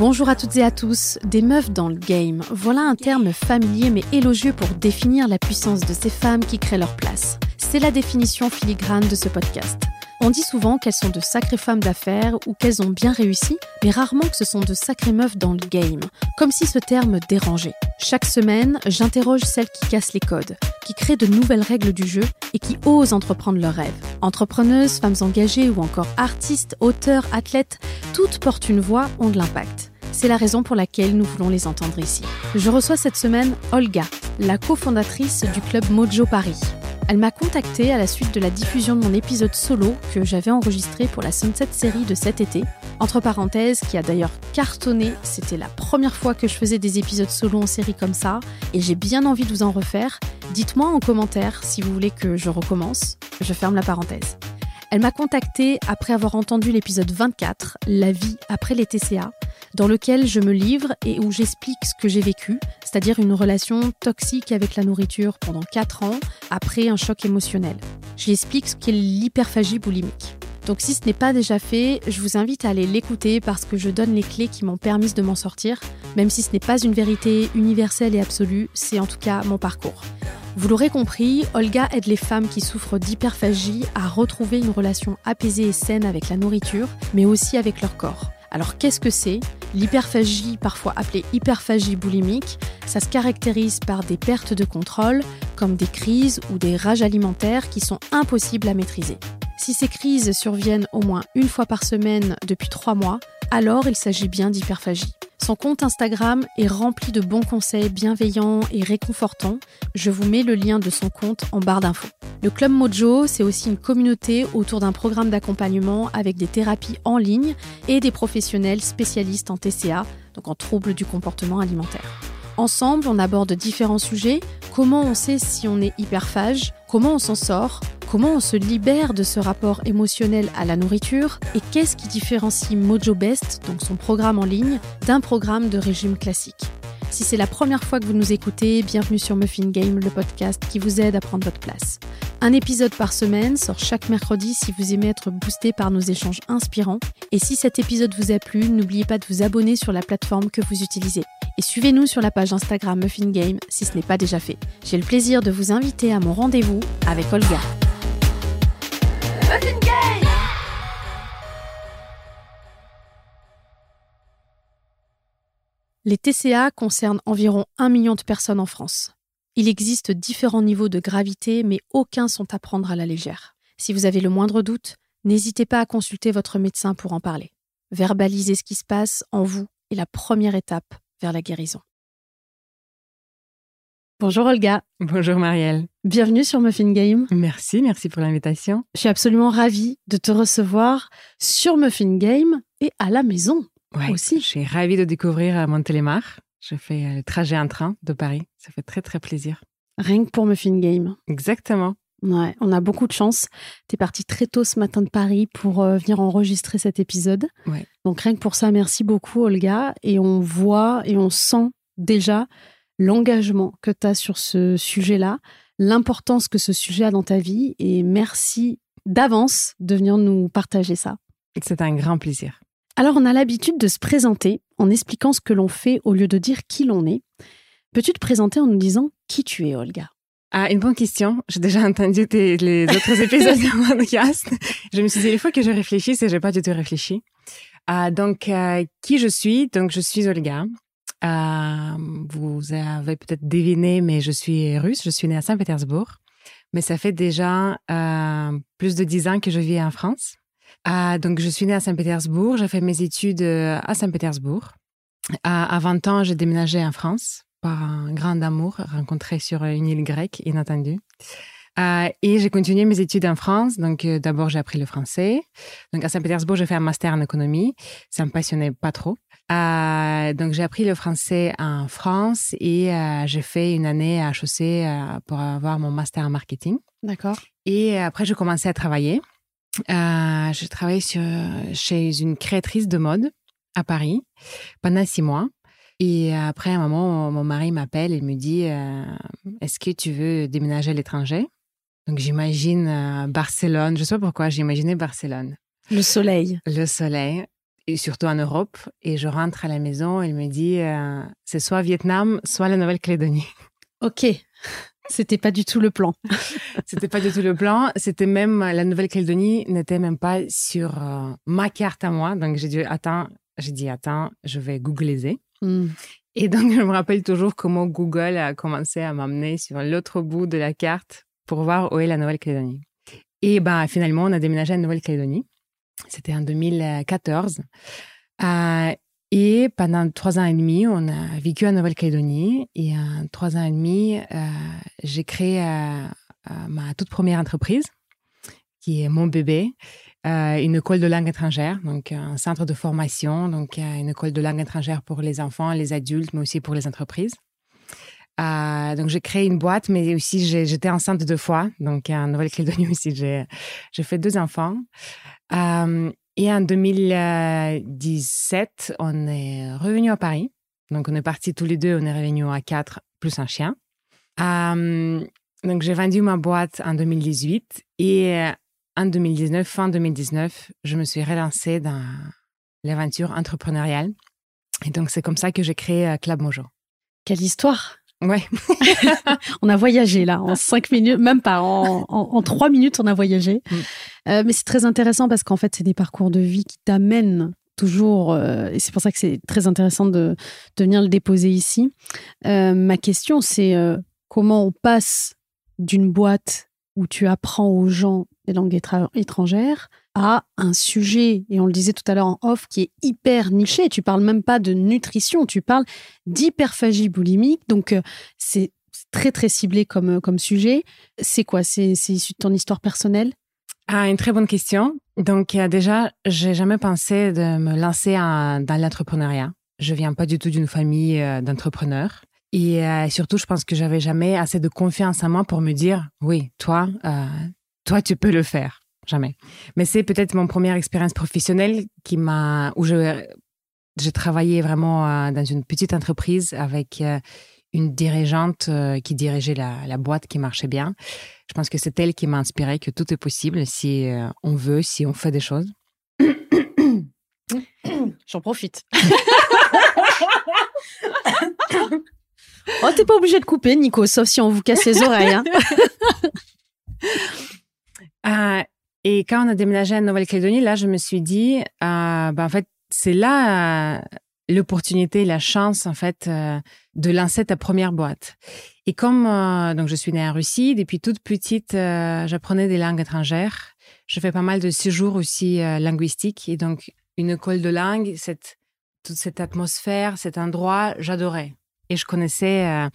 Bonjour à toutes et à tous, des meufs dans le game. Voilà un terme familier mais élogieux pour définir la puissance de ces femmes qui créent leur place. C'est la définition filigrane de ce podcast. On dit souvent qu'elles sont de sacrées femmes d'affaires ou qu'elles ont bien réussi, mais rarement que ce sont de sacrées meufs dans le game, comme si ce terme dérangeait. Chaque semaine, j'interroge celles qui cassent les codes, qui créent de nouvelles règles du jeu et qui osent entreprendre leurs rêves. Entrepreneuses, femmes engagées ou encore artistes, auteurs, athlètes, toutes portent une voix, ont de l'impact. C'est la raison pour laquelle nous voulons les entendre ici. Je reçois cette semaine Olga, la cofondatrice du club Mojo Paris. Elle m'a contactée à la suite de la diffusion de mon épisode solo que j'avais enregistré pour la Sunset série de cet été. Entre parenthèses, qui a d'ailleurs cartonné, c'était la première fois que je faisais des épisodes solo en série comme ça, et j'ai bien envie de vous en refaire. Dites-moi en commentaire si vous voulez que je recommence. Je ferme la parenthèse. Elle m'a contactée après avoir entendu l'épisode 24, La vie après les TCA, dans lequel je me livre et où j'explique ce que j'ai vécu, c'est-à-dire une relation toxique avec la nourriture pendant 4 ans après un choc émotionnel. J'explique ce qu'est l'hyperphagie boulimique. Donc si ce n'est pas déjà fait, je vous invite à aller l'écouter parce que je donne les clés qui m'ont permis de m'en sortir, même si ce n'est pas une vérité universelle et absolue, c'est en tout cas mon parcours. Vous l'aurez compris, Olga aide les femmes qui souffrent d'hyperphagie à retrouver une relation apaisée et saine avec la nourriture, mais aussi avec leur corps. Alors qu'est-ce que c'est? L'hyperphagie, parfois appelée hyperphagie boulimique, ça se caractérise par des pertes de contrôle, comme des crises ou des rages alimentaires qui sont impossibles à maîtriser. Si ces crises surviennent au moins une fois par semaine depuis trois mois, alors il s'agit bien d'hyperphagie. Son compte Instagram est rempli de bons conseils bienveillants et réconfortants. Je vous mets le lien de son compte en barre d'infos. Le Club Mojo, c'est aussi une communauté autour d'un programme d'accompagnement avec des thérapies en ligne et des professionnels spécialistes en TCA, donc en troubles du comportement alimentaire. Ensemble, on aborde différents sujets, comment on sait si on est hyperphage, comment on s'en sort, comment on se libère de ce rapport émotionnel à la nourriture? Et qu'est-ce qui différencie Mojo Best, donc son programme en ligne, d'un programme de régime classique? Si c'est la première fois que vous nous écoutez, bienvenue sur Muffin Game, le podcast qui vous aide à prendre votre place. Un épisode par semaine sort chaque mercredi si vous aimez être boosté par nos échanges inspirants. Et si cet épisode vous a plu, n'oubliez pas de vous abonner sur la plateforme que vous utilisez. Et suivez-nous sur la page Instagram Muffin Game si ce n'est pas déjà fait. J'ai le plaisir de vous inviter à mon rendez-vous avec Olga. Muffin Game Les TCA concernent environ 1 million de personnes en France. Il existe différents niveaux de gravité, mais aucun sont à prendre à la légère. Si vous avez le moindre doute, n'hésitez pas à consulter votre médecin pour en parler. Verbaliser ce qui se passe en vous est la première étape vers la guérison. Bonjour Olga. Bonjour Marielle. Bienvenue sur Muffin Game. Merci, merci pour l'invitation. Je suis absolument ravie de te recevoir sur Muffin Game et à la maison aussi. Je suis ravie de découvrir euh, Montélimar. Je fais euh, le trajet en train de Paris. Ça fait très, très plaisir. Rien que pour Muffin Game. Exactement. Ouais, on a beaucoup de chance. Tu es parti très tôt ce matin de Paris pour euh, venir enregistrer cet épisode. Ouais. Donc rien que pour ça, merci beaucoup Olga. Et on voit et on sent déjà l'engagement que tu as sur ce sujet-là, l'importance que ce sujet a dans ta vie. Et merci d'avance de venir nous partager ça. C'est un grand plaisir. Alors on a l'habitude de se présenter en expliquant ce que l'on fait au lieu de dire qui l'on est. Peux-tu te présenter en nous disant qui tu es, Olga? Ah, une bonne question. J'ai déjà entendu les autres épisodes de podcast. Je me suis dit, il faut que je réfléchisse et je n'ai pas du tout réfléchi. Ah, donc, euh, qui je suis? Donc, je suis Olga. Euh, vous avez peut-être deviné, mais je suis russe. Je suis née à Saint-Pétersbourg. Mais ça fait déjà euh, plus de dix ans que je vis en France. donc, je suis née à Saint-Pétersbourg. J'ai fait mes études à Saint-Pétersbourg. à 20 ans, j'ai déménagé en France par un grand amour rencontré sur une île grecque, inattendu. Euh, et j'ai continué mes études en France. Donc, euh, d'abord, j'ai appris le français. Donc, à Saint-Pétersbourg, j'ai fait un master en économie. Ça me passionnait pas trop. Euh, donc, j'ai appris le français en France et j'ai fait une année à HEC pour avoir mon master en marketing. D'accord. Et après, j'ai commencé à travailler. j'ai travaillé sur, chez une créatrice de mode à Paris pendant six mois. Et après, un moment, mon mari m'appelle et me dit euh, Est-ce que tu veux déménager à l'étranger? Donc, j'imagine euh, Barcelone. Je ne sais pas pourquoi, j'imaginais Barcelone. Le soleil. Le soleil, et surtout en Europe. Et je rentre à la maison, il me dit, euh, c'est soit Vietnam, soit la Nouvelle-Calédonie. Ok. C'était pas du tout le plan. C'était pas du tout le plan. C'était même la Nouvelle-Calédonie n'était même pas sur ma carte à moi. Donc j'ai dit attends, j'ai dit attends, je vais googliser. Hmm. Et donc je me rappelle toujours comment Google a commencé à m'amener sur l'autre bout de la carte pour voir où est la Nouvelle-Calédonie. Et ben finalement on a déménagé à Nouvelle-Calédonie. C'était en 2014. Euh, et pendant trois ans et demi, on a vécu en Nouvelle-Calédonie. Et en trois ans et demi, euh, j'ai créé euh, ma toute première entreprise, qui est mon bébé, une école de langue étrangère, donc un centre de formation, donc une école de langue étrangère pour les enfants, les adultes, mais aussi pour les entreprises. donc j'ai créé une boîte, mais aussi j'étais enceinte deux fois, donc en Nouvelle-Calédonie aussi j'ai fait deux enfants. Et en 2017, on est revenu à Paris. Donc, on est partis tous les deux, on est revenus à quatre, plus un chien. Euh, donc, j'ai vendu ma boîte en 2018 et euh, en 2019, fin 2019, je me suis relancée dans l'aventure entrepreneuriale. Et donc, c'est comme ça que j'ai créé euh, Club Mojo. Quelle histoire Ouais. on a voyagé là en cinq minutes, même pas en, trois minutes, on a voyagé. Mm. Euh, mais c'est très intéressant parce qu'en fait, c'est des parcours de vie qui t'amènent toujours, euh, et c'est pour ça que c'est très intéressant de, venir le déposer ici. Euh, ma question, c'est comment on passe d'une boîte où tu apprends aux gens des langues étrangères à un sujet, et on le disait tout à l'heure en off, qui est hyper niché. Tu parles même pas de nutrition, tu parles d'hyperphagie boulimique. Donc, euh, c'est très, très ciblé comme, euh, comme sujet. C'est quoi? C'est issu de ton histoire personnelle? Ah, Une très bonne question. Donc, euh, déjà, j'ai jamais pensé de me lancer dans l'entrepreneuriat. Je viens pas du tout d'une famille d'entrepreneurs. Et surtout, je pense que j'avais jamais assez de confiance en moi pour me dire, oui, toi, toi, tu peux le faire jamais. Mais c'est peut-être mon première expérience professionnelle qui m'a, où je, j'ai travaillé vraiment euh, dans une petite entreprise avec euh, une dirigeante euh, qui dirigeait la, la, boîte qui marchait bien. Je pense que c'est elle qui m'a inspiré que tout est possible si on veut, si on fait des choses. J'en profite. oh, t'es pas obligé de couper, Nico, sauf si on vous casse les oreilles. Hein. Et quand on a déménagé à Nouvelle-Calédonie, là, je me suis dit, euh, ben, en fait, c'est là euh, l'opportunité, la chance, en fait, euh, de lancer ta première boîte. Et comme donc je suis née en Russie, depuis toute petite, j'apprenais des langues étrangères. Je fais pas mal de séjours aussi linguistiques. Et donc, une école de langue, cette, toute cette atmosphère, cet endroit, j'adorais et je connaissais euh,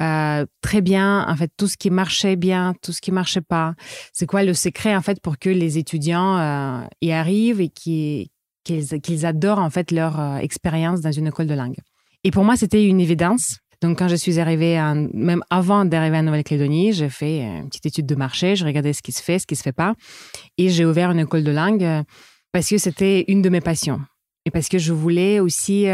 euh, très bien en fait tout ce qui marchait bien, tout ce qui marchait pas. C'est quoi le secret en fait pour que les étudiants euh, y arrivent et qu'ils qu'ils adorent en fait leur expérience dans une école de langue? Et pour moi, c'était une évidence. Donc, quand je suis arrivée, même avant d'arriver en Nouvelle-Calédonie, j'ai fait une petite étude de marché, je regardais ce qui se fait, ce qui se fait pas, et j'ai ouvert une école de langue parce que c'était une de mes passions et parce que je voulais aussi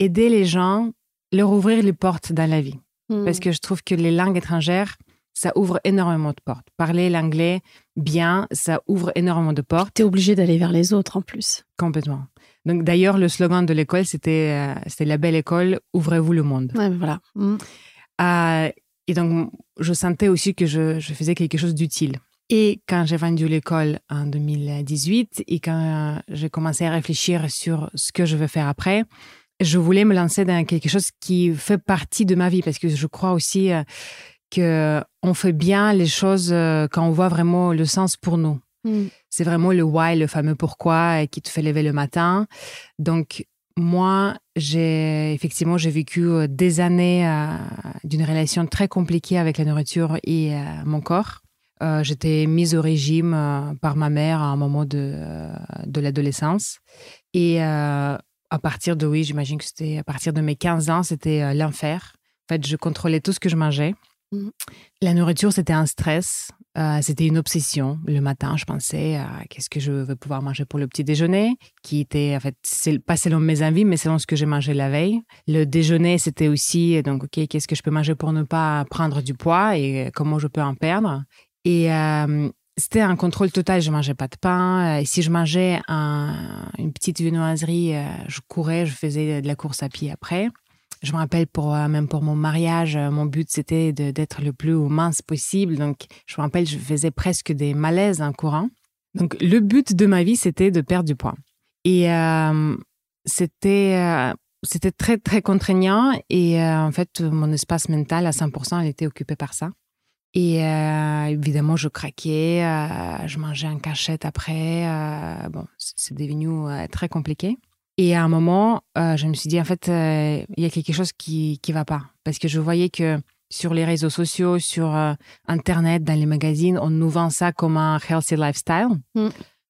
aider les gens leur ouvrir les portes dans la vie. Parce hmm. que je trouve que les langues étrangères, ça ouvre énormément de portes. Parler l'anglais bien, ça ouvre énormément de portes. Tu es obligé d'aller vers les autres en plus. Complètement. Donc d'ailleurs, le slogan de l'école, c'était euh, la belle école, ouvrez-vous le monde. Ouais, voilà. Hmm. Euh, et donc, je sentais aussi que je, je faisais quelque chose d'utile. Et quand j'ai vendu l'école en 2018 et quand j'ai commencé à réfléchir sur ce que je veux faire après, je voulais me lancer dans quelque chose qui fait partie de ma vie parce que je crois aussi euh, que on fait bien les choses euh, quand on voit vraiment le sens pour nous. Hmm. C'est vraiment le why, le fameux pourquoi euh, qui te fait lever le matin. Donc moi, j'ai effectivement j'ai vécu des années d'une relation très compliquée avec la nourriture et mon corps. J'étais mise au régime par ma mère à un moment de, de l'adolescence. Et à partir de, oui, j'imagine que c'était à partir de mes 15 ans, c'était euh, l'enfer. En fait, je contrôlais tout ce que je mangeais. Mmh. La nourriture, c'était un stress. Euh, c'était une obsession. Le matin, je pensais à qu'est-ce que je veux pouvoir manger pour le petit déjeuner, qui était en fait pas selon mes envies, mais selon ce que j'ai mangé la veille. Le déjeuner, c'était aussi donc ok, qu'est-ce que je peux manger pour ne pas prendre du poids et comment je peux en perdre. Et, euh, c'était un contrôle total. Je mangeais pas de pain. Et si je mangeais une petite viennoiserie, je courais, je faisais de la course à pied après. Je me rappelle pour même pour mon mariage, mon but c'était d'être le plus mince possible. Donc je me rappelle, je faisais presque des malaises en courant. Donc le but de ma vie c'était de perdre du poids. Et c'était c'était très, très contraignant. Et euh, en fait, mon espace mental à 100%, elle était occupé par ça. Et euh, évidemment, je craquais, euh, je mangeais en cachette après. bon, c'est devenu très compliqué. Et à un moment, je me suis dit, en fait, il y a quelque chose qui ne va pas. Parce que je voyais que sur les réseaux sociaux, sur Internet, dans les magazines, on nous vend ça comme un healthy lifestyle. Mm.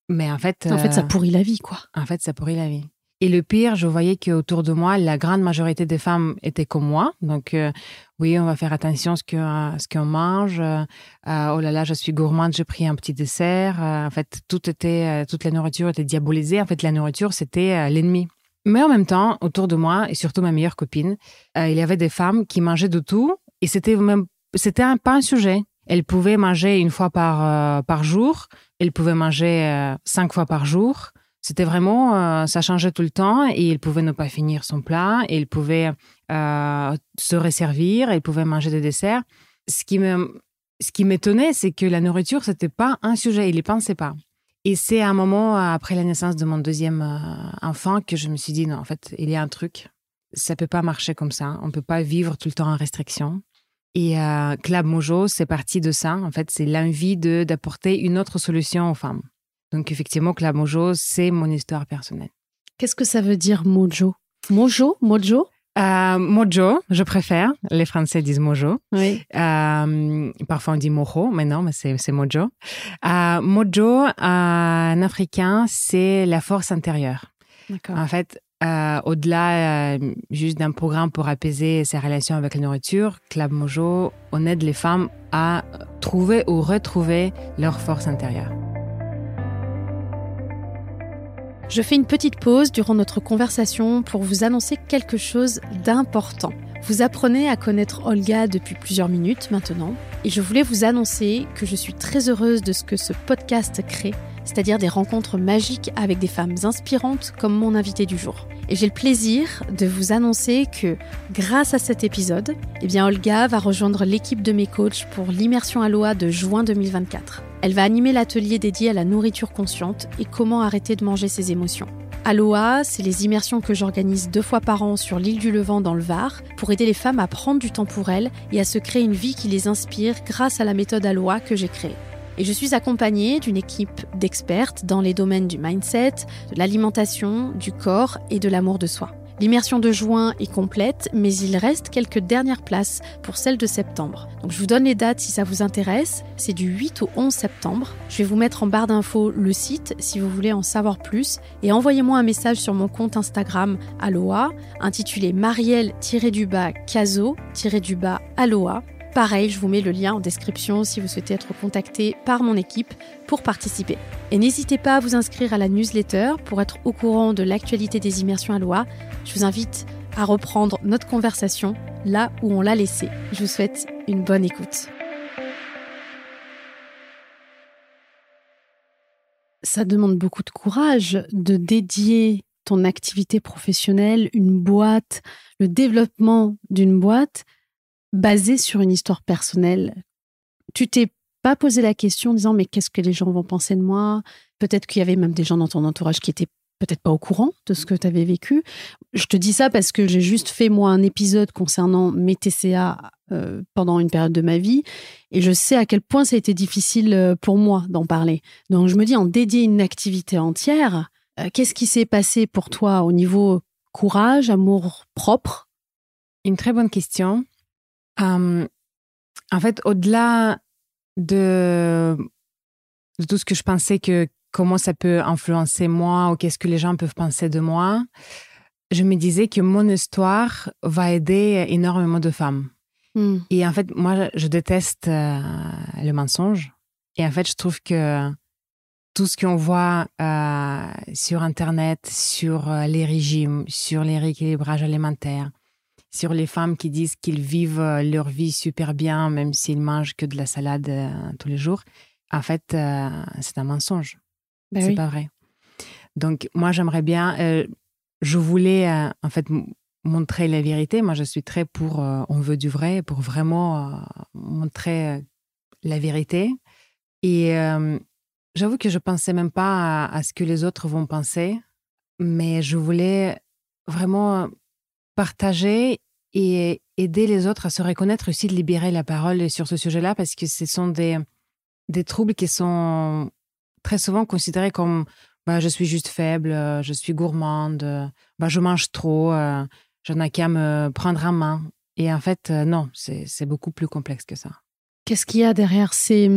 Mais en fait... En fait, ça pourrit la vie, quoi. En fait, ça pourrit la vie. Et le pire, je voyais qu'autour de moi, la grande majorité des femmes étaient comme moi. Donc, euh, oui, on va faire attention à ce qu'on ce mange. Euh, oh là là, je suis gourmande, j'ai pris un petit dessert. Euh, en fait, tout était, toute la nourriture était diabolisée. En fait, la nourriture, c'était l'ennemi. Mais en même temps, autour de moi, et surtout ma meilleure copine, il y avait des femmes qui mangeaient de tout. Et c'était même, c'était pas un sujet. Elles pouvaient manger une fois par, par jour. Elles pouvaient manger cinq fois par jour. C'était vraiment, euh, ça changeait tout le temps et il pouvait ne pas finir son plat et il pouvait euh, se resservir il pouvait manger des desserts. Ce qui m'étonnait, c'est que la nourriture, c'était pas un sujet, il y pensait pas. Et c'est à un moment après la naissance de mon deuxième euh, enfant que je me suis dit non, en fait, il y a un truc, ça peut pas marcher comme ça. On peut pas vivre tout le temps en restriction. Et Club Mojo, c'est parti de ça. En fait, c'est l'envie de d'apporter une autre solution aux femmes. Donc effectivement, la mojo, c'est mon histoire personnelle. Qu'est-ce que ça veut dire mojo? Mojo? Mojo? Euh, mojo, je préfère. Les Français disent mojo. Oui. Euh, parfois on dit mojo, mais non, mais c'est mojo. Euh, mojo, en africain, c'est la force intérieure. En fait, au-delà juste d'un programme pour apaiser ses relations avec la nourriture, Club Mojo, on aide les femmes à trouver ou retrouver leur force intérieure. Je fais une petite pause durant notre conversation pour vous annoncer quelque chose d'important. Vous apprenez à connaître Olga depuis plusieurs minutes maintenant, et je voulais vous annoncer que je suis très heureuse de ce que ce podcast crée, c'est-à-dire des rencontres magiques avec des femmes inspirantes comme mon invité du jour. Et j'ai le plaisir de vous annoncer que grâce à cet épisode, eh bien Olga va rejoindre l'équipe de mes coachs pour l'immersion Aloha de juin 2024. Elle va animer l'atelier dédié à la nourriture consciente et comment arrêter de manger ses émotions. Aloha, c'est les immersions que j'organise deux fois par an sur l'île du Levant dans le Var pour aider les femmes à prendre du temps pour elles et à se créer une vie qui les inspire grâce à la méthode Aloha que j'ai créée. Et je suis accompagnée d'une équipe d'expertes dans les domaines du mindset, de l'alimentation, du corps et de l'amour de soi. L'immersion de juin est complète, mais il reste quelques dernières places pour celle de septembre. Donc je vous donne les dates si ça vous intéresse. C'est du 8 au 11 septembre. Je vais vous mettre en barre d'infos le site si vous voulez en savoir plus. Et envoyez-moi un message sur mon compte Instagram Aloha, intitulé Marielle-du-bas Caso-du-bas Aloha Pareil, je vous mets le lien en description si vous souhaitez être contacté par mon équipe pour participer. Et n'hésitez pas à vous inscrire à la newsletter pour être au courant de l'actualité des immersions à loi. Je vous invite à reprendre notre conversation là où on l'a laissée. Je vous souhaite une bonne écoute. Ça demande beaucoup de courage de dédier ton activité professionnelle, une boîte, le développement d'une boîte basé sur une histoire personnelle. Tu t'es pas posé la question en disant mais qu'est-ce que les gens vont penser de moi? Peut-être qu'il y avait même des gens dans ton entourage qui étaient peut-être pas au courant de ce que tu avais vécu. Je te dis ça parce que j'ai juste fait moi un épisode concernant mes TCA euh, pendant une période de ma vie et je sais à quel point ça a été difficile euh, pour moi d'en parler. Donc je me dis en dédier une activité entière, euh, qu'est-ce qui s'est passé pour toi au niveau courage, amour propre? Une très bonne question en fait, au-delà de, de, tout ce que je pensais que comment ça peut influencer moi ou qu'est-ce que les gens peuvent penser de moi, je me disais que mon histoire va aider énormément de femmes. Hmm. Et en fait, moi, je déteste euh, le mensonge. Et en fait, je trouve que tout ce qu'on voit euh, sur Internet, sur euh, les régimes, sur les rééquilibrages alimentaires, sur les femmes qui disent qu'ils vivent euh, leur vie super bien, même s'ils mangent que de la salade euh, tous les jours. en fait, c'est un mensonge. Ben c'est oui. pas vrai. Donc, moi, j'aimerais bien. euh, je voulais, euh, en fait, montrer la vérité. Moi, je suis très pour. euh, on veut du vrai, pour vraiment euh, montrer euh, la vérité. Et euh, j'avoue que je pensais même pas à, à ce que les autres vont penser, mais je voulais vraiment partager et aider les autres à se reconnaître, aussi de libérer la parole sur ce sujet-là, parce que ce sont des, des troubles qui sont très souvent considérés comme bah, je suis juste faible, je suis gourmande, bah, je mange trop, euh, je n'ai qu'à me prendre en main. Et en fait, euh, non, c'est beaucoup plus complexe que ça. Qu'est-ce qu'il y a derrière? C'est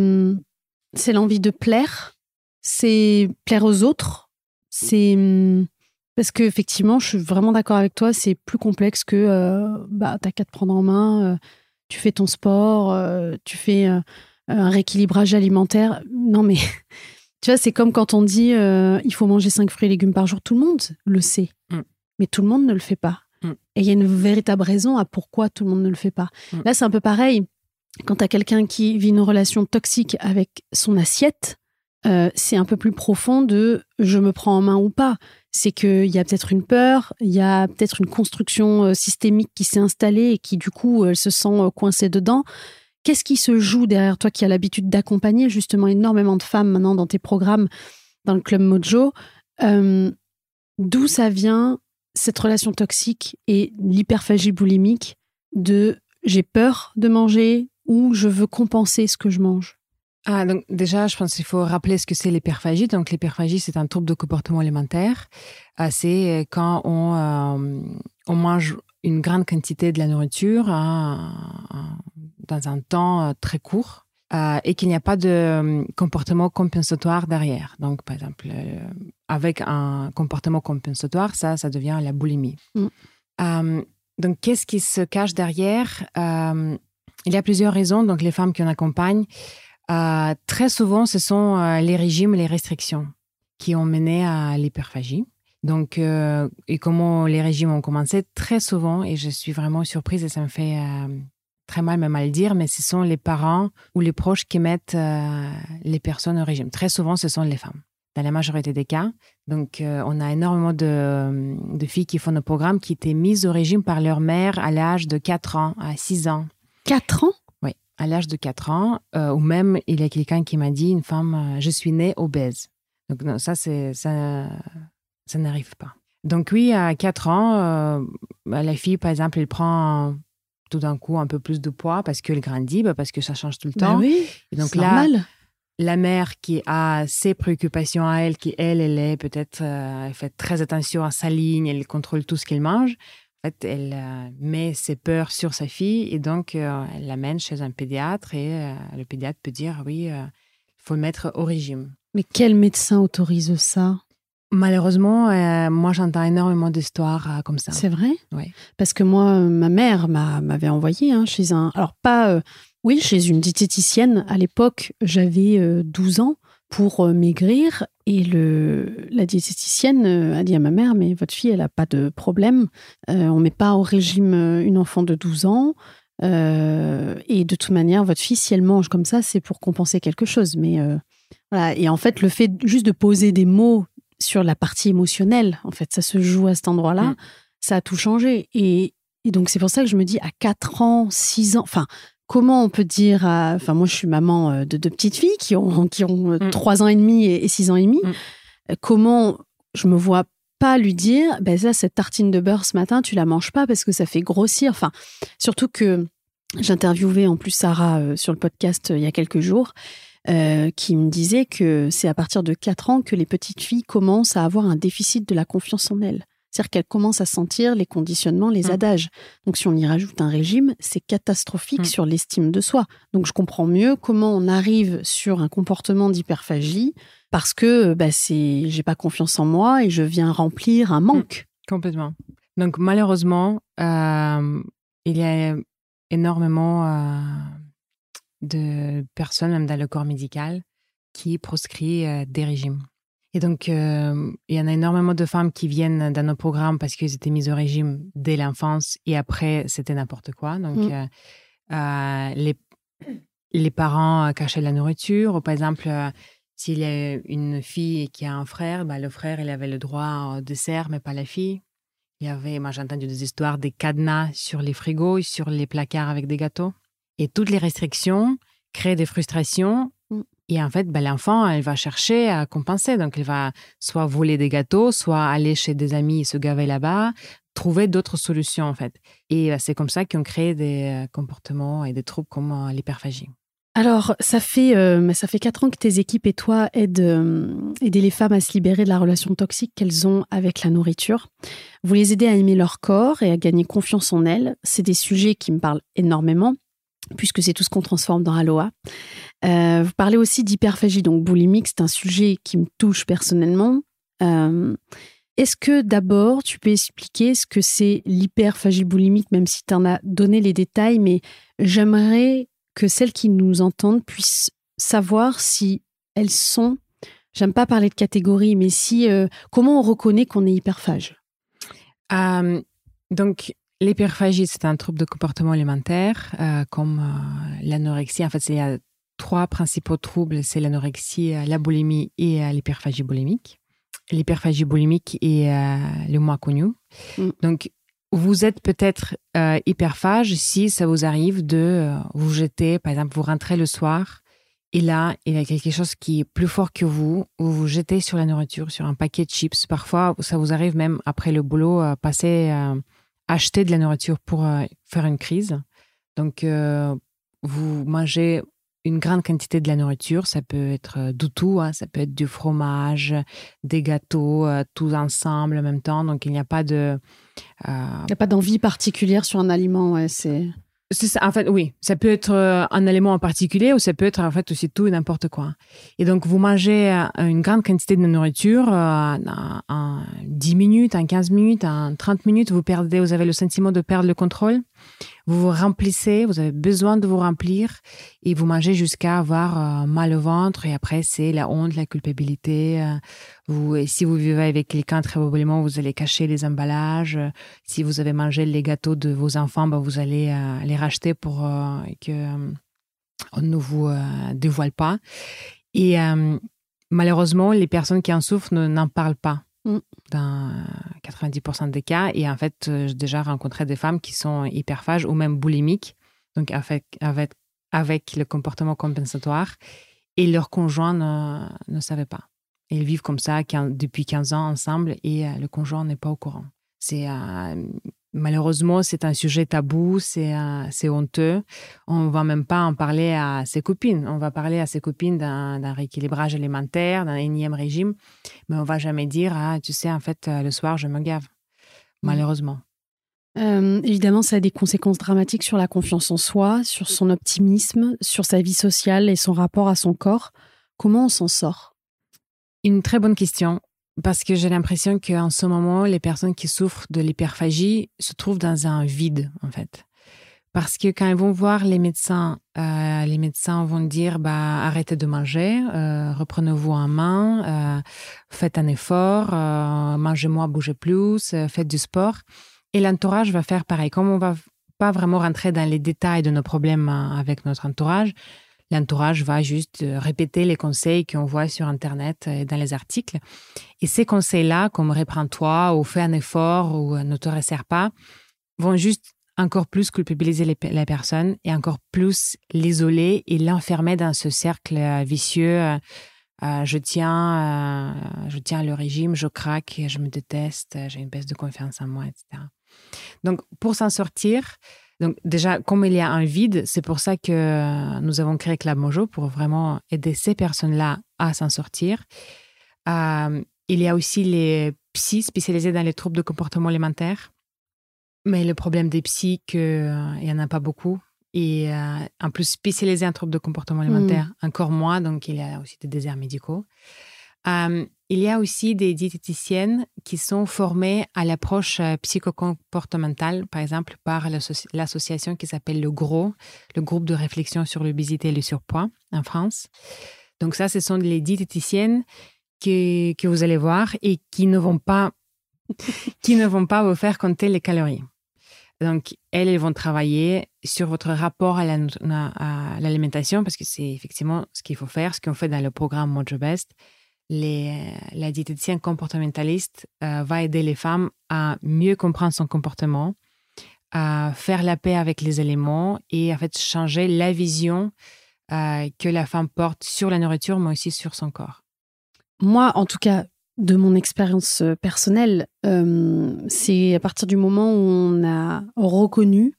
l'envie de plaire, c'est plaire aux autres, c'est parce que effectivement, je suis vraiment d'accord avec toi. C'est plus complexe que euh, bah t'as qu'à te prendre en main, euh, tu fais ton sport, euh, tu fais euh, un rééquilibrage alimentaire. Non mais tu vois, c'est comme quand on dit il faut manger cinq fruits et légumes par jour. Tout le monde le sait, Mm. mais tout le monde ne le fait pas. Mm. Et il y a une véritable raison à pourquoi tout le monde ne le fait pas. Mm. Là, c'est un peu pareil quand tu as quelqu'un qui vit une relation toxique avec son assiette, c'est un peu plus profond de je me prends en main ou pas. C'est qu'il y a peut-être une peur, il y a peut-être une construction euh, systémique qui s'est installée et qui, du coup, elle se sent euh, coincée dedans. Qu'est-ce qui se joue derrière toi qui as l'habitude d'accompagner justement énormément de femmes maintenant dans tes programmes, dans le Club Mojo Euh, D'où ça vient cette relation toxique et l'hyperphagie boulimique de j'ai peur de manger ou je veux compenser ce que je mange? Ah, donc déjà, je pense qu'il faut rappeler ce que c'est l'hyperphagie. Donc, l'hyperphagie, c'est un trouble de comportement alimentaire. Euh, c'est quand on, euh, on mange une grande quantité de la nourriture hein, dans un temps euh, très court euh, et qu'il n'y a pas de euh, comportement compensatoire derrière. Donc, par exemple, euh, avec un comportement compensatoire, ça, ça devient la boulimie. Mm. Euh, donc, qu'est-ce qui se cache derrière? Euh, Il y a plusieurs raisons. Donc, les femmes qui en accompagnent, euh, très souvent, ce sont euh, les régimes, les restrictions qui ont mené à l'hyperphagie. Donc, euh, et comment les régimes ont commencé très souvent, et je suis vraiment surprise et ça me fait très mal même à le dire, mais ce sont les parents ou les proches qui mettent les personnes au régime. Très souvent, ce sont les femmes, dans la majorité des cas. Donc, on a énormément de, de filles qui font nos programmes qui étaient mises au régime par leur mère à l'âge de 4 ans à 6 ans. 4 ans? À l'âge de 4 ans, euh, ou même il y a quelqu'un qui m'a dit, une femme, euh, je suis née obèse. Donc non, ça, c'est, ça, ça n'arrive pas. Donc oui, à 4 ans, euh, bah, la fille, par exemple, elle prend tout d'un coup un peu plus de poids parce qu'elle grandit, bah, parce que ça change tout le Bah temps. oui, Et donc là, normal. la mère qui a ses préoccupations à elle, qui elle, elle est peut-être, elle fait très attention à sa ligne, elle contrôle tout ce qu'elle mange. Fait, elle euh, met ses peurs sur sa fille et donc euh, elle l'amène chez un pédiatre et euh, le pédiatre peut dire oui, il faut le mettre au régime. Mais quel médecin autorise ça? Malheureusement, euh, moi j'entends énormément d'histoires euh, comme ça. C'est vrai? Oui. Parce que moi, euh, ma mère m'a- m'avait envoyé hein, chez un. Alors, pas. oui, chez une diététicienne. À l'époque, j'avais euh, 12 ans pour euh, maigrir. Et le, la diététicienne euh, a dit à ma mère Mais votre fille, elle n'a pas de problème. Euh, on ne met pas au régime une enfant de 12 ans. Euh, et de toute manière, votre fille, si elle mange comme ça, c'est pour compenser quelque chose. Mais euh, voilà. Et en fait, le fait juste de poser des mots sur la partie émotionnelle, en fait, ça se joue à cet endroit-là, Mm. ça a tout changé. Et, et donc, c'est pour ça que je me dis, à 4 ans, 6 ans, enfin, comment on peut dire à... Enfin, moi, je suis maman euh, de deux petites filles qui ont, qui ont Mm. 3 ans et demi et 6 ans et demi. Mm. Euh, Comment je me vois pas lui dire, ben ça, cette tartine de beurre ce matin, tu la manges pas parce que ça fait grossir. Enfin, surtout que j'interviewais en plus Sarah euh, sur le podcast euh, il y a quelques jours, euh, qui me disait que c'est à partir de 4 ans que les petites filles commencent à avoir un déficit de la confiance en elles. C'est-à-dire qu'elles commencent à sentir les conditionnements, les Mm. adages. Donc si on y rajoute un régime, c'est catastrophique Mm. sur l'estime de soi. Donc je comprends mieux comment on arrive sur un comportement d'hyperphagie parce que bah, c'est j'ai pas confiance en moi et je viens remplir un manque. Complètement. Donc malheureusement, euh, il y a énormément euh, de personnes, même dans le corps médical, qui proscrit euh, des régimes. Et donc, euh, il y en a énormément de femmes qui viennent dans nos programmes parce qu'elles étaient mises au régime dès l'enfance et après, c'était n'importe quoi. Donc, Mm. euh, euh, les, les parents cachaient la nourriture, ou par exemple, s'il y a une fille qui a un frère, bah, le frère, il avait le droit au dessert, mais pas la fille. Il y avait, moi j'ai entendu des histoires, des cadenas sur les frigos, sur les placards avec des gâteaux. Et toutes les restrictions créent des frustrations. Et en fait, bah, l'enfant, elle va chercher à compenser. Donc, elle va soit voler des gâteaux, soit aller chez des amis et se gaver là-bas, trouver d'autres solutions, en fait. Et bah, c'est comme ça qu'on crée des euh, comportements et des troubles comme euh, l'hyperphagie. Alors, ça fait, euh, ça fait quatre ans que tes équipes et toi aident, euh, aider les femmes à se libérer de la relation toxique qu'elles ont avec la nourriture. Vous les aidez à aimer leur corps et à gagner confiance en elles. C'est des sujets qui me parlent énormément, puisque c'est tout ce qu'on transforme dans Aloha. Euh, vous parlez aussi d'hyperphagie, donc boulimique, c'est un sujet qui me touche personnellement. Est-ce que d'abord, tu peux expliquer ce que c'est l'hyperphagie boulimique, même si tu en as donné les détails, mais j'aimerais que celles qui nous entendent puissent savoir si elles sont, j'aime pas parler de catégorie, mais si euh, comment on reconnaît qu'on est hyperphage? Euh, Donc, l'hyperphagie, c'est un trouble de comportement alimentaire, euh, comme l'anorexie. En fait, il y a trois principaux troubles, c'est l'anorexie, la boulimie et l'hyperphagie boulimique. L'hyperphagie boulimique est le moins connu. Mm. Donc, vous êtes peut-être euh, hyperphage si ça vous arrive de euh, vous jeter, par exemple, vous rentrez le soir et là, il y a quelque chose qui est plus fort que vous, vous vous jetez sur la nourriture, sur un paquet de chips. Parfois, ça vous arrive même après le boulot, passer, acheter de la nourriture pour euh, faire une crise. Donc, vous mangez une grande quantité de la nourriture. Ça peut être du tout, hein. ça peut être du fromage, des gâteaux, tout ensemble en même temps. Donc, il n'y a pas de il n'y a pas d'envie particulière sur un aliment, ouais, c'est. En fait, oui, ça peut être euh, un aliment en particulier ou ça peut être en fait aussi tout et n'importe quoi. Et donc, vous mangez euh, une grande quantité de nourriture euh, en 10 minutes, en 15 minutes, en 30 minutes, vous perdez, vous avez le sentiment de perdre le contrôle. Vous vous remplissez, vous avez besoin de vous remplir et vous mangez jusqu'à avoir mal au ventre et après, c'est la honte, la culpabilité. Et si vous vivez avec quelqu'un, très probablement, vous allez cacher les emballages. Si vous avez mangé les gâteaux de vos enfants, ben, vous allez les racheter pour que on ne vous dévoile pas. Et malheureusement, les personnes qui en souffrent n'en parlent pas. Dans 90% des cas. Et en fait, euh, j'ai déjà rencontré des femmes qui sont hyperphages ou même boulimiques, donc avec, avec, avec le comportement compensatoire, et leur conjoint ne, ne savait pas. ils vivent comme ça depuis 15 ans ensemble et euh, le conjoint n'est pas au courant. C'est euh, Malheureusement, c'est un sujet tabou, euh, c'est honteux. On ne va même pas en parler à ses copines. On va parler à ses copines d'un rééquilibrage alimentaire, d'un énième régime, mais on va jamais dire ah tu sais en fait euh, le soir je me gave. Mmh. Malheureusement. Euh, évidemment, ça a des conséquences dramatiques sur la confiance en soi, sur son optimisme, sur sa vie sociale et son rapport à son corps. Comment on s'en sort? Une très bonne question. Parce que j'ai l'impression qu'en ce moment, les personnes qui souffrent de l'hyperphagie se trouvent dans un vide, en fait. Parce que quand ils vont voir les médecins, euh, les médecins vont dire bah, arrêtez de manger, euh, reprenez-vous en main, euh, faites un effort, mangez-moi, bougez plus, faites du sport. Et l'entourage va faire pareil. Comme on va pas vraiment rentrer dans les détails de nos problèmes avec notre entourage, l'entourage va juste euh, répéter les conseils qu'on voit sur Internet et dans les articles. Et ces conseils-là, comme reprends-toi ou fais un effort ou euh, ne te resserre pas, vont juste encore plus culpabiliser la personne et encore plus l'isoler et l'enfermer dans ce cercle euh, vicieux. je tiens, je tiens le régime, je craque, je me déteste, j'ai une baisse de confiance en moi, etc. Donc, pour s'en sortir, donc déjà, comme il y a un vide, c'est pour ça que nous avons créé Club Mojo pour vraiment aider ces personnes-là à s'en sortir. Euh, il y a aussi les psys spécialisés dans les troubles de comportement alimentaire. Mais le problème des psys, qu'il euh, n'y en a pas beaucoup. Et euh, en plus, spécialisés en troubles de comportement alimentaire, mm. encore moins. Donc, il y a aussi des déserts médicaux. Euh, il y a aussi des diététiciennes qui sont formées à l'approche euh, psychocomportementale, par exemple par l'association qui s'appelle le GROS, le groupe de réflexion sur l'obésité et le surpoids en France. Donc ça, ce sont les diététiciennes que, vous allez voir et qui ne vont pas, qui ne vont pas vous faire compter les calories. Donc, elles, elles vont travailler sur votre rapport à l'alimentation parce que c'est effectivement ce qu'il faut faire, ce qu'on fait dans le programme Mojo Best. Les, la diététicienne comportementaliste euh, va aider les femmes à mieux comprendre son comportement, à faire la paix avec les éléments et en fait changer la vision euh, que la femme porte sur la nourriture, mais aussi sur son corps. Moi, en tout cas, de mon expérience euh, personnelle, euh, c'est à partir du moment où on a reconnu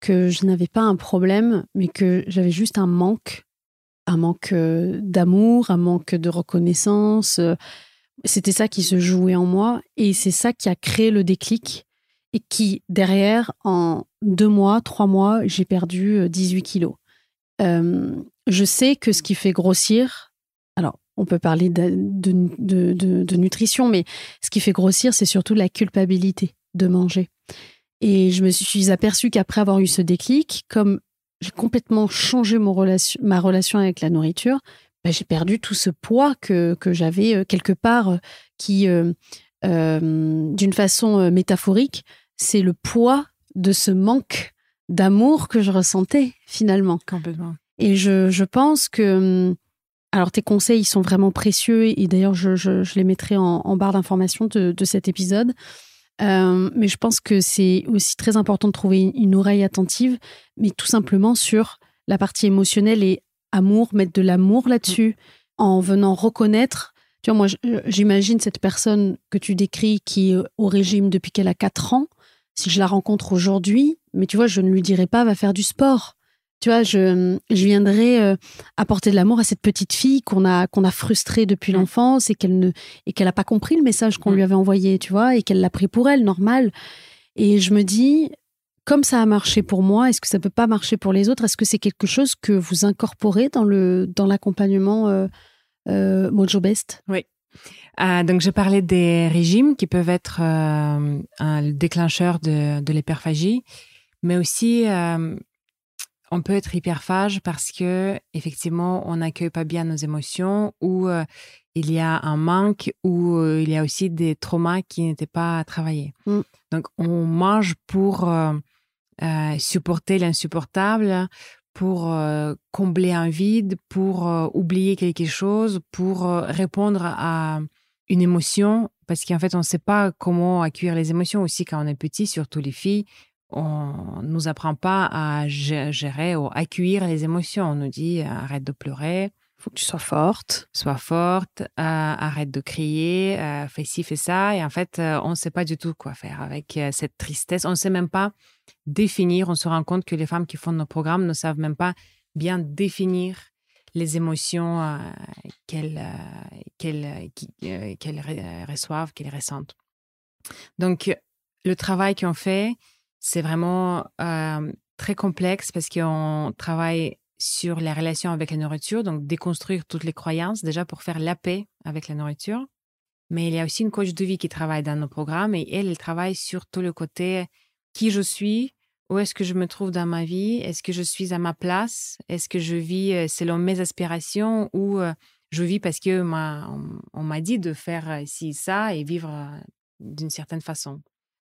que je n'avais pas un problème, mais que j'avais juste un manque, un manque euh, d'amour, un manque de reconnaissance. C'était ça qui se jouait en moi et c'est ça qui a créé le déclic et qui, derrière, en deux mois, trois mois, j'ai perdu 18 kilos. je sais que ce qui fait grossir, alors on peut parler de, de, nutrition, mais ce qui fait grossir, c'est surtout la culpabilité de manger. Et je me suis aperçue qu'après avoir eu ce déclic, comme j'ai complètement changé mon relation, ma relation avec la nourriture, bah, j'ai perdu tout ce poids que, que j'avais euh, quelque part, euh, qui, euh, d'une façon métaphorique, c'est le poids de ce manque d'amour que je ressentais finalement. Complètement. Et je, je pense que hum, alors tes conseils, ils sont vraiment précieux et d'ailleurs je, les mettrai en, barre d'information de, cet épisode. Euh, mais je pense que c'est aussi très important de trouver une, oreille attentive, mais tout simplement sur la partie émotionnelle et amour, mettre de l'amour là-dessus, en venant reconnaître. Tu vois, moi, j'imagine cette personne que tu décris qui est au régime depuis qu'elle a 4 ans. Si je la rencontre aujourd'hui, mais tu vois, je ne lui dirais pas va faire du sport tu vois, je, je viendrais euh, apporter de l'amour à cette petite fille qu'on a qu'on a frustrée depuis l'enfance et qu'elle ne et qu'elle a pas compris le message qu'on lui avait envoyé, tu vois, et qu'elle l'a pris pour elle, normal. Et je me dis, comme ça a marché pour moi, est-ce que ça peut pas marcher pour les autres? Est-ce que c'est quelque chose que vous incorporez dans le dans l'accompagnement euh, euh Mojo Best? Oui. Euh, donc, je parlais des régimes qui peuvent être un déclencheur de, de l'hyperphagie, mais aussi on peut être hyperphage parce que effectivement on n'accueille pas bien nos émotions ou euh, il y a un manque ou euh, il y a aussi des traumas qui n'étaient pas travaillés. Mm. Donc on mange pour euh, supporter l'insupportable, pour combler un vide, pour oublier quelque chose, pour répondre à une émotion parce qu'en fait on ne sait pas comment accueillir les émotions aussi quand on est petit, surtout les filles on nous apprend pas à gérer ou accueillir les émotions. On nous dit arrête de pleurer. Faut que tu sois forte. Sois forte, euh, arrête de crier, euh, fais ci, fais ça. Et en fait, euh, on ne sait pas du tout quoi faire avec cette tristesse. On ne sait même pas définir. On se rend compte que les femmes qui font nos programmes ne savent même pas bien définir les émotions qu'elles reçoivent, qu'elles ressentent. Donc, le travail qu'on fait, c'est vraiment euh, très complexe parce qu'on travaille sur la relation avec la nourriture, donc déconstruire toutes les croyances déjà pour faire la paix avec la nourriture. Mais il y a aussi une coach de vie qui travaille dans nos programmes et elle, elle travaille sur tout le côté qui je suis, où est-ce que je me trouve dans ma vie, est-ce que je suis à ma place, est-ce que je vis euh, selon mes aspirations ou euh, je vis parce que on m'a dit de faire ci, ça et vivre d'une certaine façon.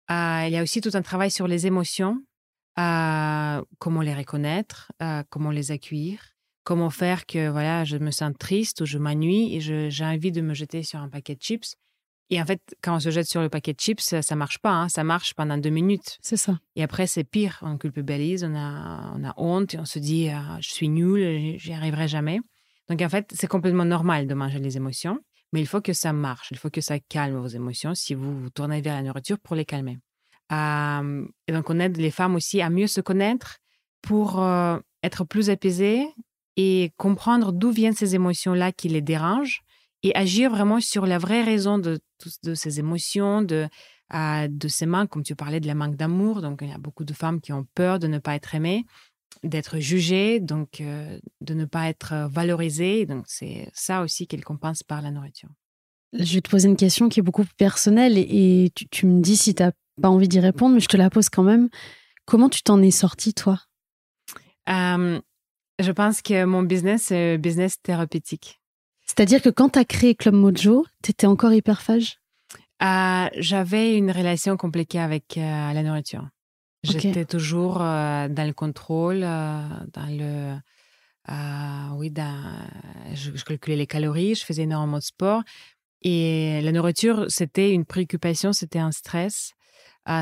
Ah, il y a aussi tout un travail sur les émotions, ah, comment les reconnaître, ah, comment les accueillir, comment faire que voilà, je me sens triste ou je m'ennuie et j'ai envie de me jeter sur un paquet de chips. Et en fait, quand on se jette sur le paquet de chips, ça, ne marche pas. Hein, ça marche pendant deux minutes. C'est ça. Et après, c'est pire. On culpabilise, on a, on a honte et on se dit je suis nul, j'y arriverai jamais. Donc en fait, c'est complètement normal de manger les émotions. Mais il faut que ça marche, il faut que ça calme vos émotions si vous vous tournez vers la nourriture pour les calmer. et donc, on aide les femmes aussi à mieux se connaître pour être plus apaisées et comprendre d'où viennent ces émotions-là qui les dérangent et agir vraiment sur la vraie raison de, ces émotions, de, de ces manques, comme tu parlais de la manque d'amour. Donc, il y a beaucoup de femmes qui ont peur de ne pas être aimées d'être jugé, donc euh, de ne pas être euh, valorisé. Donc c'est ça aussi qu'elle compense par la nourriture. Je vais te poser une question qui est beaucoup plus personnelle et, tu, me dis si tu n'as pas envie d'y répondre, mais je te la pose quand même. Comment tu t'en es sortie, toi? Je pense que mon business, c'est business thérapeutique. C'est-à-dire que quand tu as créé Club Mojo, tu étais encore hyperphage euh, J'avais une relation compliquée avec la nourriture. J'étais toujours dans le contrôle, dans le. oui, je, je, calculais les calories, je faisais énormément de sport. Et la nourriture, c'était une préoccupation, c'était un stress.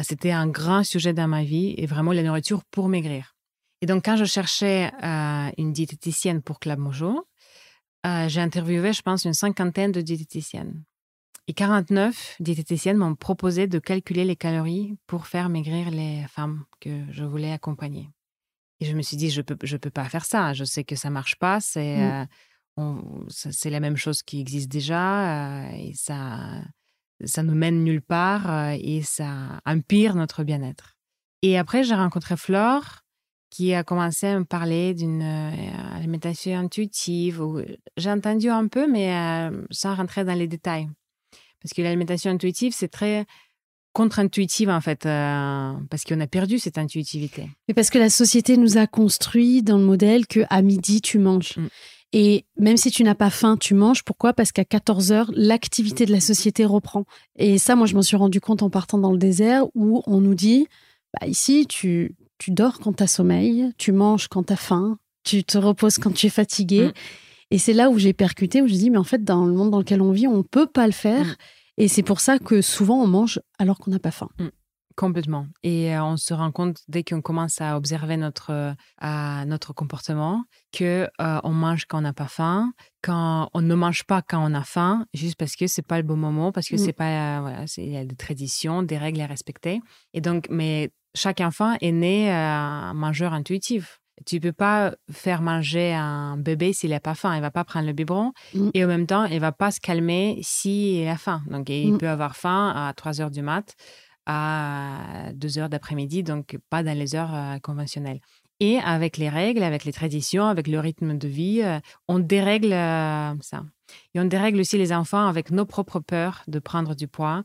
c'était un grand sujet dans ma vie et vraiment la nourriture pour maigrir. Et donc, quand je cherchais une diététicienne pour Club Mojo, j'ai interviewé, je pense, une cinquantaine de diététiciennes. Et 49 diététiciennes m'ont proposé de calculer les calories pour faire maigrir les femmes que je voulais accompagner. Et je me suis dit, je ne peux, je peux pas faire ça. Je sais que ça marche pas. C'est mmh. euh, c'est la même chose qui existe déjà. Euh, et ça ça nous mène nulle part euh, et ça empire notre bien-être. Et après, j'ai rencontré Flore qui a commencé à me parler d'une alimentation intuitive. J'ai entendu un peu, mais sans rentrer dans les détails. Parce que l'alimentation intuitive, c'est très contre-intuitive en fait, euh, parce qu'on a perdu cette intuitivité. Mais parce que la société nous a construit dans le modèle que à midi tu manges. Mm. Et même si tu n'as pas faim, tu manges. Pourquoi? Parce qu'à 14 heures, l'activité de la société reprend. Et ça, moi, je m'en suis rendu compte en partant dans le désert où on nous dit, bah, ici, tu, tu dors quand tu as sommeil, tu manges quand tu as faim, tu te reposes quand tu es fatigué. Mm. Et c'est là où j'ai percuté, où j'ai dit, mais en fait, dans le monde dans lequel on vit, on ne peut pas le faire. Mm. Et c'est pour ça que souvent, on mange alors qu'on n'a pas faim. Mm. Complètement. Et euh, on se rend compte dès qu'on commence à observer notre, euh, notre comportement que euh, on mange quand on n'a pas faim, quand on ne mange pas quand on a faim, juste parce que c'est pas le bon moment, parce que mm. c'est pas voilà, il y a des traditions, des règles à respecter. Et donc, mais chaque enfant est né un mangeur intuitif. Tu peux pas faire manger un bébé s'il n'a pas faim. Il va pas prendre le biberon mm. et en même temps, il va pas se calmer s'il a faim. Donc, il mm. peut avoir faim à 3 heures du mat, à 2 heures d'après-midi, donc pas dans les heures euh, conventionnelles. Et avec les règles, avec les traditions, avec le rythme de vie, euh, on dérègle euh, ça. Et on dérègle aussi les enfants avec nos propres peurs de prendre du poids.